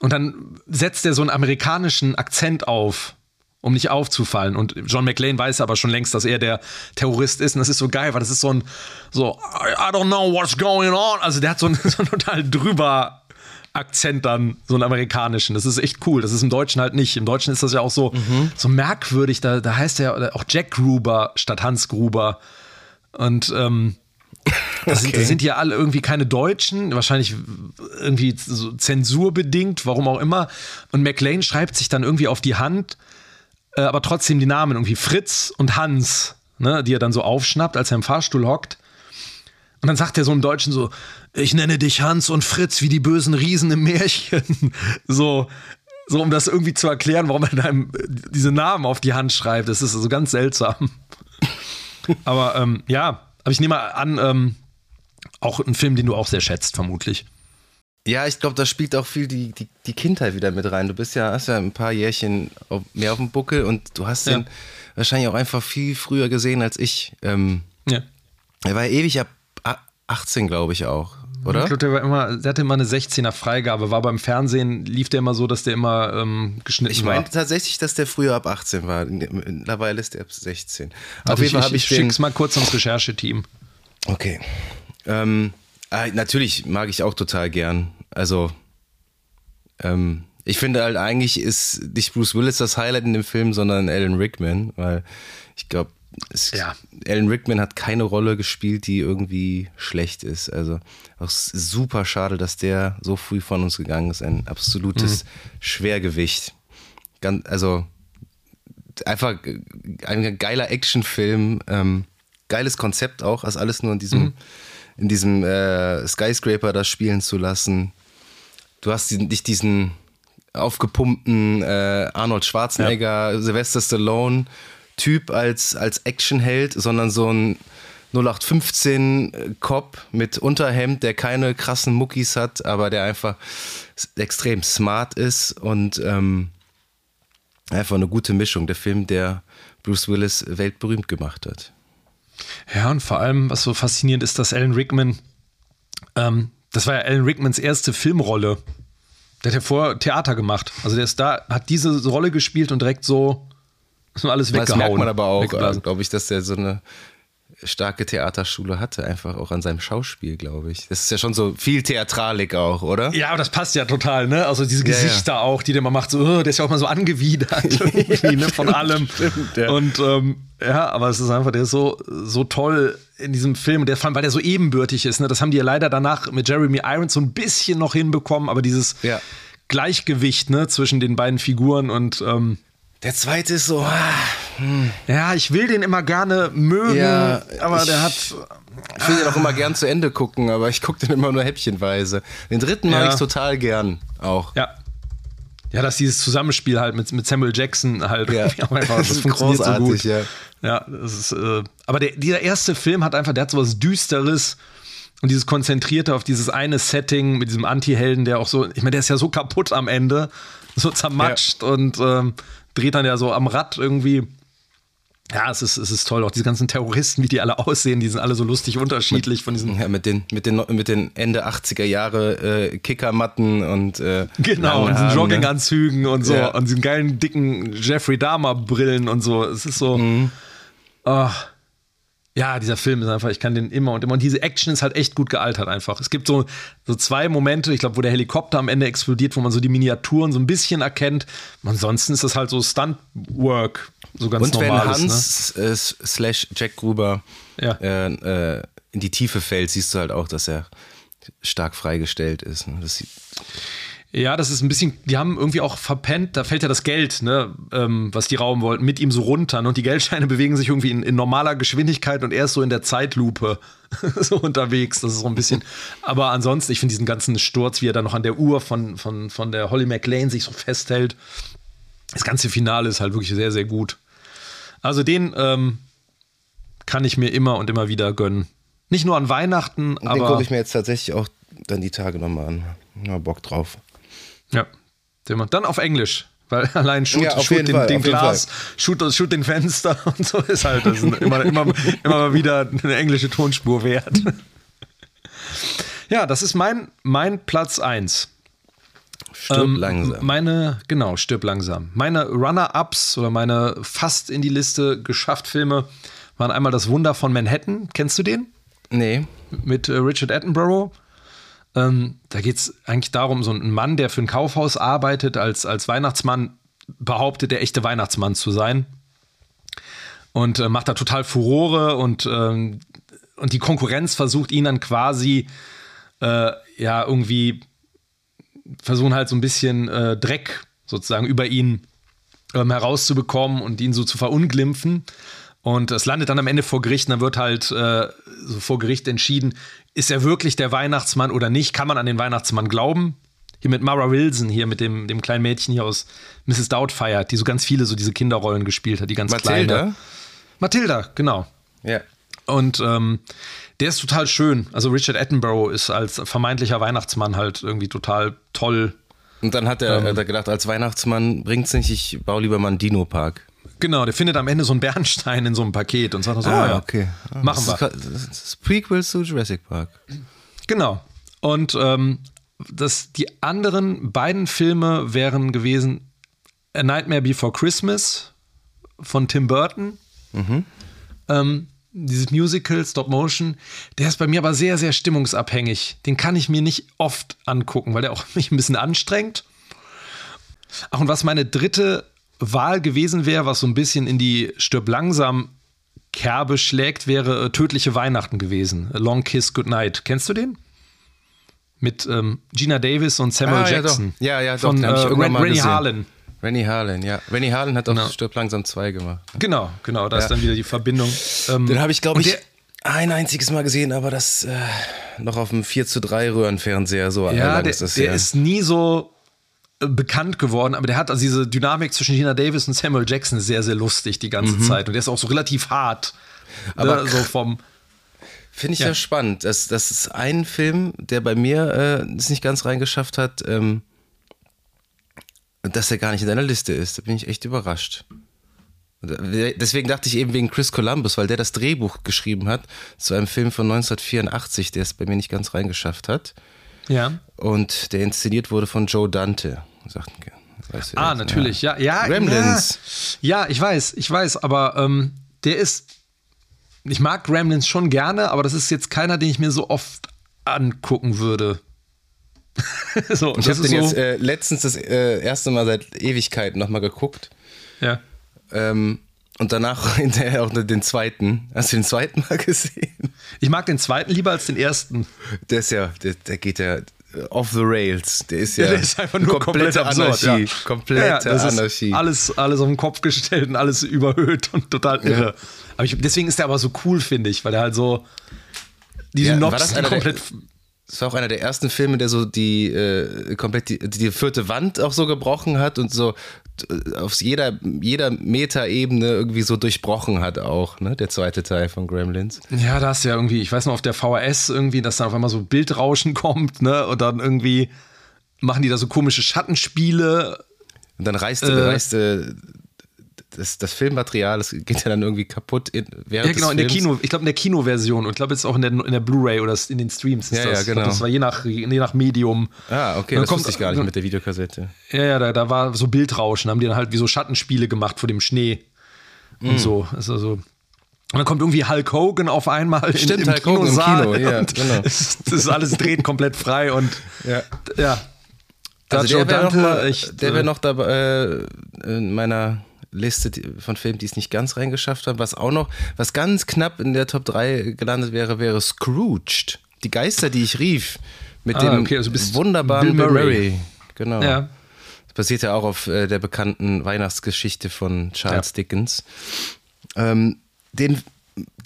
Und dann setzt er so einen amerikanischen Akzent auf, um nicht aufzufallen. Und John McLean weiß aber schon längst, dass er der Terrorist ist. Und das ist so geil, weil das ist so ein, so, I, I don't know what's going on. Also der hat so einen, so einen total drüber Akzent dann, so einen amerikanischen. Das ist echt cool. Das ist im Deutschen halt nicht. Im Deutschen ist das ja auch so, so merkwürdig. Da, da heißt er auch Jack Gruber statt Hans Gruber. Und ähm, das, sind, das sind ja alle irgendwie keine Deutschen, wahrscheinlich irgendwie so zensurbedingt, warum auch immer. Und McLean schreibt sich dann irgendwie auf die Hand, äh, aber trotzdem die Namen irgendwie Fritz und Hans, ne, die er dann so aufschnappt, als er im Fahrstuhl hockt. Und dann sagt er so im Deutschen so, ich nenne dich Hans und Fritz wie die bösen Riesen im Märchen. So, so um das irgendwie zu erklären, warum er einem diese Namen auf die Hand schreibt. Das ist so ganz seltsam. Aber ähm, ja, aber ich nehme mal an, ähm, auch ein Film, den du auch sehr schätzt, vermutlich. Ja, ich glaube, da spielt auch viel die, die, die Kindheit wieder mit rein. Du bist ja, hast ja ein paar Jährchen auf, mehr auf dem Buckel und du hast Ja. den wahrscheinlich auch einfach viel früher gesehen als ich. Ähm, Ja. er war ewig ab 18, glaube ich auch, oder? Ich glaube, der war immer, der hatte immer eine 16er Freigabe, war beim Fernsehen, lief der immer so, dass der immer ähm, geschnitten Ich war. meinte tatsächlich, dass der früher ab 18 war. Mittlerweile ist der ab 16. Warte, Auf jeden Fall habe ich, ich den. schick's mal kurz ans Rechercheteam. Okay. Ähm, ah, natürlich mag ich auch total gern. Also, ähm, ich finde halt eigentlich ist nicht Bruce Willis das Highlight in dem Film, sondern Alan Rickman, weil ich glaube, Ja. Alan Rickman hat keine Rolle gespielt, die irgendwie schlecht ist. Also auch super schade, dass der so früh von uns gegangen ist. Ein absolutes Schwergewicht. Ganz, also einfach ein geiler Actionfilm, ähm, geiles Konzept auch, also alles nur in diesem, in diesem äh, Skyscraper da spielen zu lassen. Du hast nicht diesen aufgepumpten äh, Arnold Schwarzenegger, Sylvester Stallone Typ als, als Actionheld, sondern so ein 0815 Cop mit Unterhemd, der keine krassen Muckis hat, aber der einfach extrem smart ist und ähm, einfach eine gute Mischung. Der Film, der Bruce Willis weltberühmt gemacht hat. Ja, und vor allem, was so faszinierend ist, dass Alan Rickman, ähm, das war ja Alan Rickmans erste Filmrolle. Der hat ja vorher Theater gemacht. Also der ist da, hat diese Rolle gespielt und direkt so, so alles weggehauen. Das merkt man aber auch, weggeblasen. glaube ich, dass der so eine starke Theaterschule hatte, einfach auch an seinem Schauspiel, glaube ich. Das ist ja schon so viel Theatralik auch, oder? Ja, aber das passt ja total, ne? Also diese Ja, ja. Gesichter auch, die der mal macht, so, oh, der ist ja auch mal so angewidert irgendwie, ne? Von allem. stimmt, ja. Und ähm, ja, aber es ist einfach, der ist so, so toll in diesem Film, der vor allem, weil der so ebenbürtig ist, ne? Das haben die ja leider danach mit Jeremy Irons so ein bisschen noch hinbekommen, aber dieses Ja. Gleichgewicht, ne, zwischen den beiden Figuren und ähm, Der zweite ist so, ah, ja, ich will den immer gerne mögen, Ja, aber ich- der hat. ich will den auch immer gern zu Ende gucken, aber ich gucke den immer nur häppchenweise. Den dritten mag Ja. ich total gern auch. Ja. Ja, dass dieses Zusammenspiel halt mit, mit Samuel Jackson halt Ja. auch einfach, das, Das ist funktioniert so großartig, gut. ja. Ja, das ist, äh, aber der, dieser erste Film hat einfach, der hat so was Düsteres und dieses Konzentrierte auf dieses eine Setting mit diesem Anti-Helden, der auch so, ich meine, der ist ja so kaputt am Ende, so zermatscht und ähm, dreht dann ja so am Rad irgendwie. Ja, es ist, es ist toll. Auch diese ganzen Terroristen, wie die alle aussehen, die sind alle so lustig unterschiedlich von diesen. Ja, mit den, mit den, mit den Ende 80er Jahre äh, Kickermatten und äh, Genau, und diesen ne? Jogginganzügen und so Ja. und diesen geilen, dicken Jeffrey Dahmer-Brillen und so. Es ist so. Mhm. ach, ja, dieser Film ist einfach, ich kann den immer und immer. Und diese Action ist halt echt gut gealtert einfach. Es gibt so, so zwei Momente, ich glaube, wo der Helikopter am Ende explodiert, wo man so die Miniaturen so ein bisschen erkennt. Ansonsten ist das halt so Stunt-Work, so ganz Und wenn normal. ne? Hans äh, slash Jack Gruber Ja. äh, äh, in die Tiefe fällt, siehst du halt auch, dass er stark freigestellt ist. Ne? Das sieht, Ja, das ist ein bisschen, die haben irgendwie auch verpennt, da fällt ja das Geld, ne, ähm, was die rauben wollten, mit ihm so runter. ne? Und die Geldscheine bewegen sich irgendwie in, in normaler Geschwindigkeit und er ist so in der Zeitlupe so unterwegs. Das ist so ein bisschen. Aber ansonsten, ich finde diesen ganzen Sturz, wie er dann noch an der Uhr von, von, von der Holly McLean sich so festhält. Das ganze Finale ist halt wirklich sehr, sehr gut. Also den ähm, kann ich mir immer und immer wieder gönnen. Nicht nur an Weihnachten, den aber. gucke ich mir jetzt tatsächlich auch dann die Tage nochmal an. Ja, Bock drauf. Ja. man- Dann auf Englisch. Weil allein shoot, Ja, shoot den, Fall, den Glas, shoot, shoot den Fenster und so ist halt das ist immer, immer, immer mal wieder eine englische Tonspur wert. Ja, das ist mein, mein Platz 1. Stirb langsam. Ähm, Meine, genau, stirb langsam. Meine Runner-Ups oder meine fast in die Liste geschafft Filme waren einmal Das Wunder von Manhattan. Kennst du den? Nee. mit äh, Richard Attenborough. Ähm, da geht es eigentlich darum, so ein Mann, der für ein Kaufhaus arbeitet, als, als Weihnachtsmann behauptet, der echte Weihnachtsmann zu sein. Und äh, macht da total Furore und, ähm, und die Konkurrenz versucht ihn dann quasi äh, ja irgendwie versuchen halt so ein bisschen äh, Dreck sozusagen über ihn ähm, herauszubekommen und ihn so zu verunglimpfen. Und es landet dann am Ende vor Gericht und dann wird halt äh, so vor Gericht entschieden, ist er wirklich der Weihnachtsmann oder nicht? Kann man an den Weihnachtsmann glauben? Hier mit Mara Wilson, hier mit dem, dem kleinen Mädchen hier aus Mrs. Doubtfire, die so ganz viele so diese Kinderrollen gespielt hat, die ganz Mathilda? kleine. Mathilda, genau. Ja. Und ähm, der ist total schön. Also Richard Attenborough ist als vermeintlicher Weihnachtsmann halt irgendwie total toll. Und dann hat er, Ähm. hat er gedacht, als Weihnachtsmann bringt's nicht, ich baue lieber mal einen Dino-Park. Genau, der findet am Ende so einen Bernstein in so einem Paket und sagt so, ah, ja, machen wir. Das ist, das ist Prequel zu Jurassic Park. Genau. Und ähm, das, die anderen beiden Filme wären gewesen A Nightmare Before Christmas von Tim Burton. Ähm, dieses Musical, Stop Motion, der ist bei mir aber sehr, sehr stimmungsabhängig. Den kann ich mir nicht oft angucken, weil der auch mich ein bisschen anstrengt. Ach, und was meine dritte Wahl gewesen wäre, was so ein bisschen in die Stirb langsam Kerbe schlägt, wäre äh, Tödliche Weihnachten gewesen. A Long Kiss Goodnight. Kennst du den? Mit ähm, Gina Davis und Samuel Ah, ja, Jackson. doch. Ja, ja, doch, Von den hab ich äh, Rennie. Harlan. Rennie Harlan, ja. Rennie Harlan hat auch Genau. Stirb langsam 2 gemacht. Genau, genau, da ist Ja. dann wieder die Verbindung. Ähm, Den habe ich, glaube ich, ein einziges Mal gesehen, aber das äh, noch auf dem 4 zu 3 Röhrenfernseher. So Ja, der, ist das der her. ist nie so bekannt geworden, aber der hat also diese Dynamik zwischen Gina Davis und Samuel Jackson sehr, sehr lustig die ganze Zeit. Und der ist auch so relativ hart. Mhm. Aber ne, so vom. Finde ich Ja. ja, spannend. Das, das ist ein Film, der bei mir äh, es nicht ganz reingeschafft hat, ähm, dass er gar nicht in deiner Liste ist. Da bin ich echt überrascht. Deswegen dachte ich eben wegen Chris Columbus, weil der das Drehbuch geschrieben hat zu einem Film von 1984, der es bei mir nicht ganz reingeschafft hat. Ja. Und der inszeniert wurde von Joe Dante. Sagten, weißt du Ah, das? natürlich, ja, ja. Gremlins. Ja, ja ich weiß, ich weiß, aber ähm, der ist. Ich mag Gremlins schon gerne, aber das ist jetzt keiner, den ich mir so oft angucken würde. so, Ich habe den so, jetzt äh, letztens das äh, erste Mal seit Ewigkeiten nochmal geguckt. ja. Ähm, und danach hinterher auch den zweiten. Hast du den zweiten mal gesehen? Ich mag den zweiten lieber als den ersten. Der ist ja, der, der geht ja off the rails. Der ist ja der ist einfach nur komplett komplette absurd. Anarchie. Ja. Komplette ja, das ist Anarchie. Alles, alles auf den Kopf gestellt und alles überhöht und total irre. Aber ich, deswegen ist der aber so cool, finde ich, weil der halt so die Ja, Synopsis der- komplett. Das war auch einer der ersten Filme, der so die äh, komplett die, die vierte Wand auch so gebrochen hat und so äh, auf jeder, jeder Metaebene irgendwie so durchbrochen hat auch, ne? Der zweite Teil von Gremlins. Ja, da ist ja irgendwie, ich weiß noch, auf der VHS irgendwie, dass dann auf einmal so Bildrauschen kommt, ne? Und dann irgendwie machen die da so komische Schattenspiele. Und dann reißt, Äh. reißt äh, das, das Filmmaterial, das geht ja dann irgendwie kaputt in, während Ja, genau, in der. Kino, ich glaube in der Kinoversion und ich glaube jetzt auch in der, in der Blu-ray oder in den Streams ist Ja, das. ja, Ich glaub, genau. das war je nach, je nach Medium. Ah, okay, das kommt- wusste ich gar nicht mit der Videokassette. Ja, ja, da, da war so Bildrauschen, haben die dann halt wie so Schattenspiele gemacht vor dem Schnee Mm. und so. Ist also und dann kommt irgendwie Hulk Hogan auf einmal in, Stimmt, im Hulk Hogan im Kinosaal Kino, ja, genau. es, das ist alles dreht komplett frei und Ja. ja. Also der wäre noch, mal- echt, der wär äh, noch dabei äh, in meiner Liste von Filmen, die es nicht ganz reingeschafft haben. Was auch noch, was ganz knapp in der Top 3 gelandet wäre, wäre Scrooged. Die Geister, die ich rief. Mit Ah, dem okay, also wunderbaren Bill Murray. Murray. Genau. Ja. Das basiert ja auch auf äh, der bekannten Weihnachtsgeschichte von Charles Dickens. Ähm, den,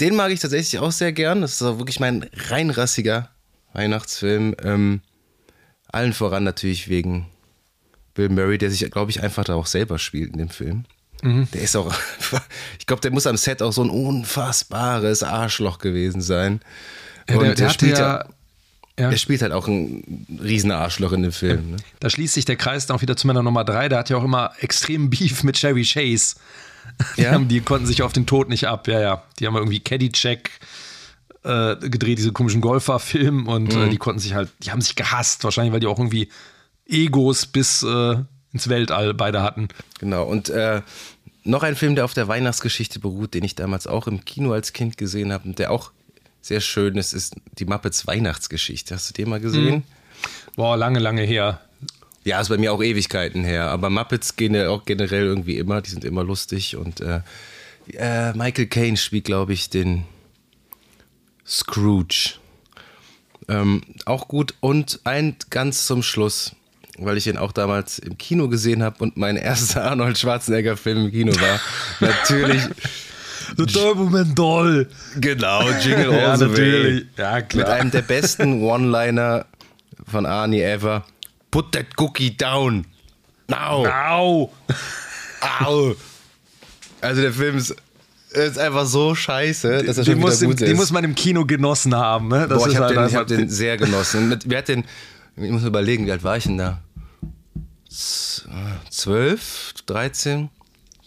den mag ich tatsächlich auch sehr gern. Das ist auch wirklich mein reinrassiger Weihnachtsfilm. Ähm, allen voran natürlich wegen Bill Murray, der sich, glaube ich, einfach da auch selber spielt in dem Film. Mhm. Der ist auch, ich glaube, der muss am Set auch so ein unfassbares Arschloch gewesen sein. Ja, Und der, der spielt ja, ja, er spielt halt auch ein riesen Arschloch in dem Film. Ne? da schließt sich der Kreis dann auch wieder zu meiner Nummer drei. Der hat ja auch immer extrem Beef mit Chevy Chase. Die, Ja? haben, die konnten sich auf den Tod nicht ab. Ja, ja. Die haben irgendwie Caddyshack äh, gedreht, diese komischen Golfer-Film und Mhm. äh, die konnten sich halt, die haben sich gehasst. Wahrscheinlich, weil die auch irgendwie Egos bis äh, ins Weltall beide hatten. Genau, und äh, noch ein Film, der auf der Weihnachtsgeschichte beruht, den ich damals auch im Kino als Kind gesehen habe und der auch sehr schön ist, ist die Muppets Weihnachtsgeschichte. Hast du den mal gesehen? Boah, lange, lange her. Ja, ist bei mir auch Ewigkeiten her, aber Muppets gehen ja auch generell irgendwie immer, die sind immer lustig und äh, äh, Michael Caine spielt, glaube ich, den Scrooge. Ähm, auch gut und ein ganz zum Schluss, weil ich ihn auch damals im Kino gesehen habe und mein erster Arnold Schwarzenegger-Film im Kino war. Natürlich, The Turboman Doll. genau, Jingle All Ja, the natürlich. Way. Ja, Mit klar. einem der besten One-Liner von Arnie ever. Put that cookie down. Now. Au! Au. Also der Film ist, ist einfach so scheiße, dass er Den schon muss, wieder im, gut den muss man im Kino genossen haben. Ne? Boah, ich habe halt den, hab den sehr genossen. Mit, wer hat den, ich muss überlegen, wie alt war ich denn da? Z- Zwölf, 13?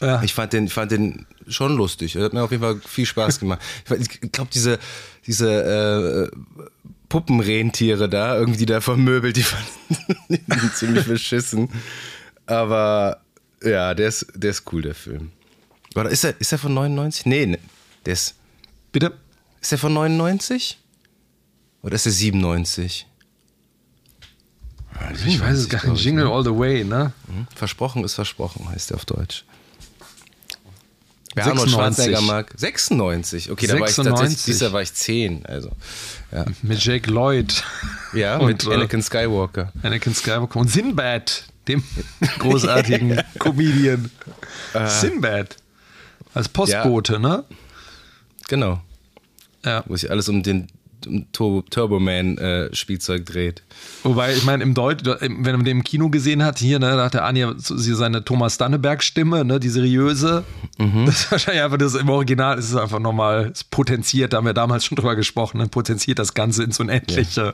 ja. Ich fand den, ich fand den schon lustig. Er hat mir auf jeden Fall viel Spaß gemacht. Ich, glaube, diese, diese äh, Puppenrentiere da, irgendwie die da vermöbelt, die fanden ziemlich beschissen. Aber ja, der ist, der ist cool, der Film. Oder ist er, ist er von 99? Nee, ne, der ist, Bitte? ist er von 99? Oder ist er 97? Ich weiß es gar nicht. ich, Jingle ne? All the Way, ne? Hm? Versprochen ist versprochen, heißt der auf Deutsch. Wer 96. Arnold Schwarzenegger mag. 96. Okay, da war ich 96. tatsächlich, dieses Jahr war ich 10. Also, ja. Mit Jake Lloyd, Ja, Und, mit äh, Anakin Skywalker. Anakin Skywalker und Sinbad, dem großartigen Comedian. Äh. Sinbad. Als Postbote, ne? Genau. Ja. Wo sich alles um den um Turbo, Turboman äh, Spielzeug dreht. Wobei, ich meine, im Deutsch, wenn man den im Kino gesehen hat, hier, ne, da hat der Anja sie seine Thomas Danneberg-Stimme, ne, die seriöse. Mhm. Das ist wahrscheinlich einfach das im Original, ist es einfach nochmal, es potenziert, da haben wir damals schon drüber gesprochen, ne, potenziert das Ganze ins Unendliche.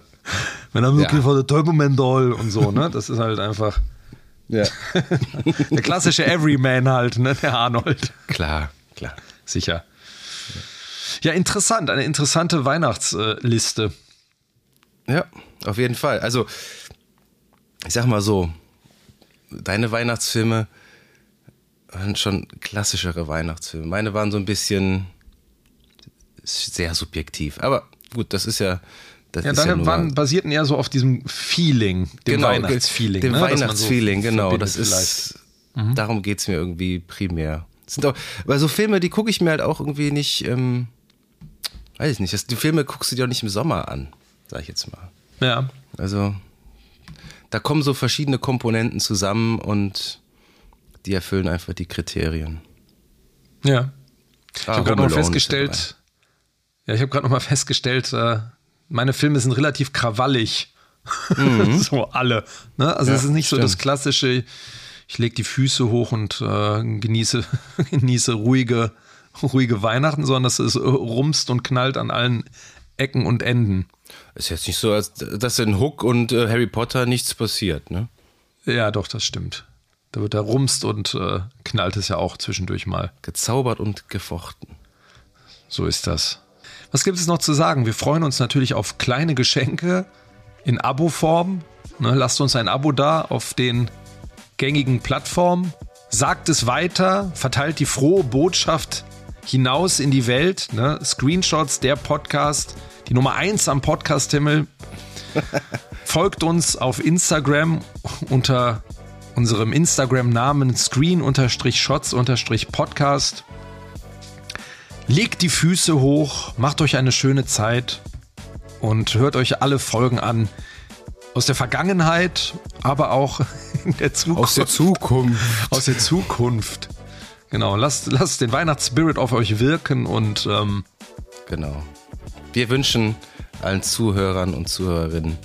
Wenn er wirklich Ja. von der Turboman Doll und so, ne, das ist halt einfach Ja. der klassische Everyman halt, ne, der Arnold. klar, klar. Sicher. Ja, interessant, eine interessante Weihnachtsliste. Ja, auf jeden Fall. Also, ich sag mal so, deine Weihnachtsfilme waren schon klassischere Weihnachtsfilme. Meine waren so ein bisschen sehr subjektiv. Aber gut, das ist ja. Das Ja, ist ja deine nur waren, basierten eher so auf diesem Feeling, dem genau, Weihnachtsfeeling. Dem ne, man so Weihnachtsfeeling, genau. Das ist. Darum geht es mir irgendwie primär. Sind auch, weil so Filme, die gucke ich mir halt auch irgendwie nicht. Ähm, weiß ich nicht. Das, die Filme guckst du dir auch nicht im Sommer an, sag ich jetzt mal. Ja. Also, da kommen so verschiedene Komponenten zusammen und die erfüllen einfach die Kriterien. Ja. Ich Ah, habe gerade noch festgestellt, ja, ich habe gerade noch mal festgestellt, äh, meine Filme sind relativ krawallig. so alle. Ne? Also Mhm. Ja, es ist nicht so das stimmt. klassische, ich lege die Füße hoch und äh, genieße, genieße ruhige, ruhige Weihnachten, sondern das ist äh, rumst und knallt an allen Ecken und Enden. Ist jetzt nicht so, als dass in Hook und äh, Harry Potter nichts passiert, ne? Ja, doch, das stimmt. Da wird er rumst und äh, knallt es ja auch zwischendurch mal. Gezaubert und gefochten. So ist das. Was gibt es noch zu sagen? Wir freuen uns natürlich auf kleine Geschenke in Abo-Form. Ne, lasst uns ein Abo da auf den gängigen Plattformen. Sagt es weiter, verteilt die frohe Botschaft hinaus in die Welt. Ne? Screenshots, der Podcast, die Nummer 1 am Podcast-Himmel. Folgt uns auf Instagram unter unserem Instagram-Namen screen-shots-podcast. Legt die Füße hoch, macht euch eine schöne Zeit und hört euch alle Folgen an. Aus der Vergangenheit, aber auch in der Zukunft. Aus der Zukunft. Aus der Zukunft. Genau, lasst, lasst den Weihnachtsspirit auf euch wirken und ähm, Genau. Wir wünschen allen Zuhörern und Zuhörerinnen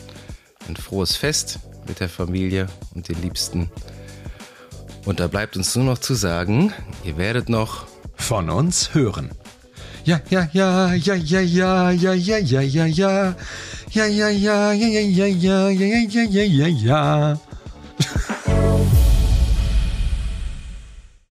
ein frohes Fest mit der Familie und den Liebsten. Und da bleibt uns nur noch zu sagen, ihr werdet noch von uns hören. Ja, ja, ja, ja, ja, ja, ja, ja, ja, ja, ja. Ja, ja, ja, ja, ja, ja, ja, ja, ja, ja, ja, ja.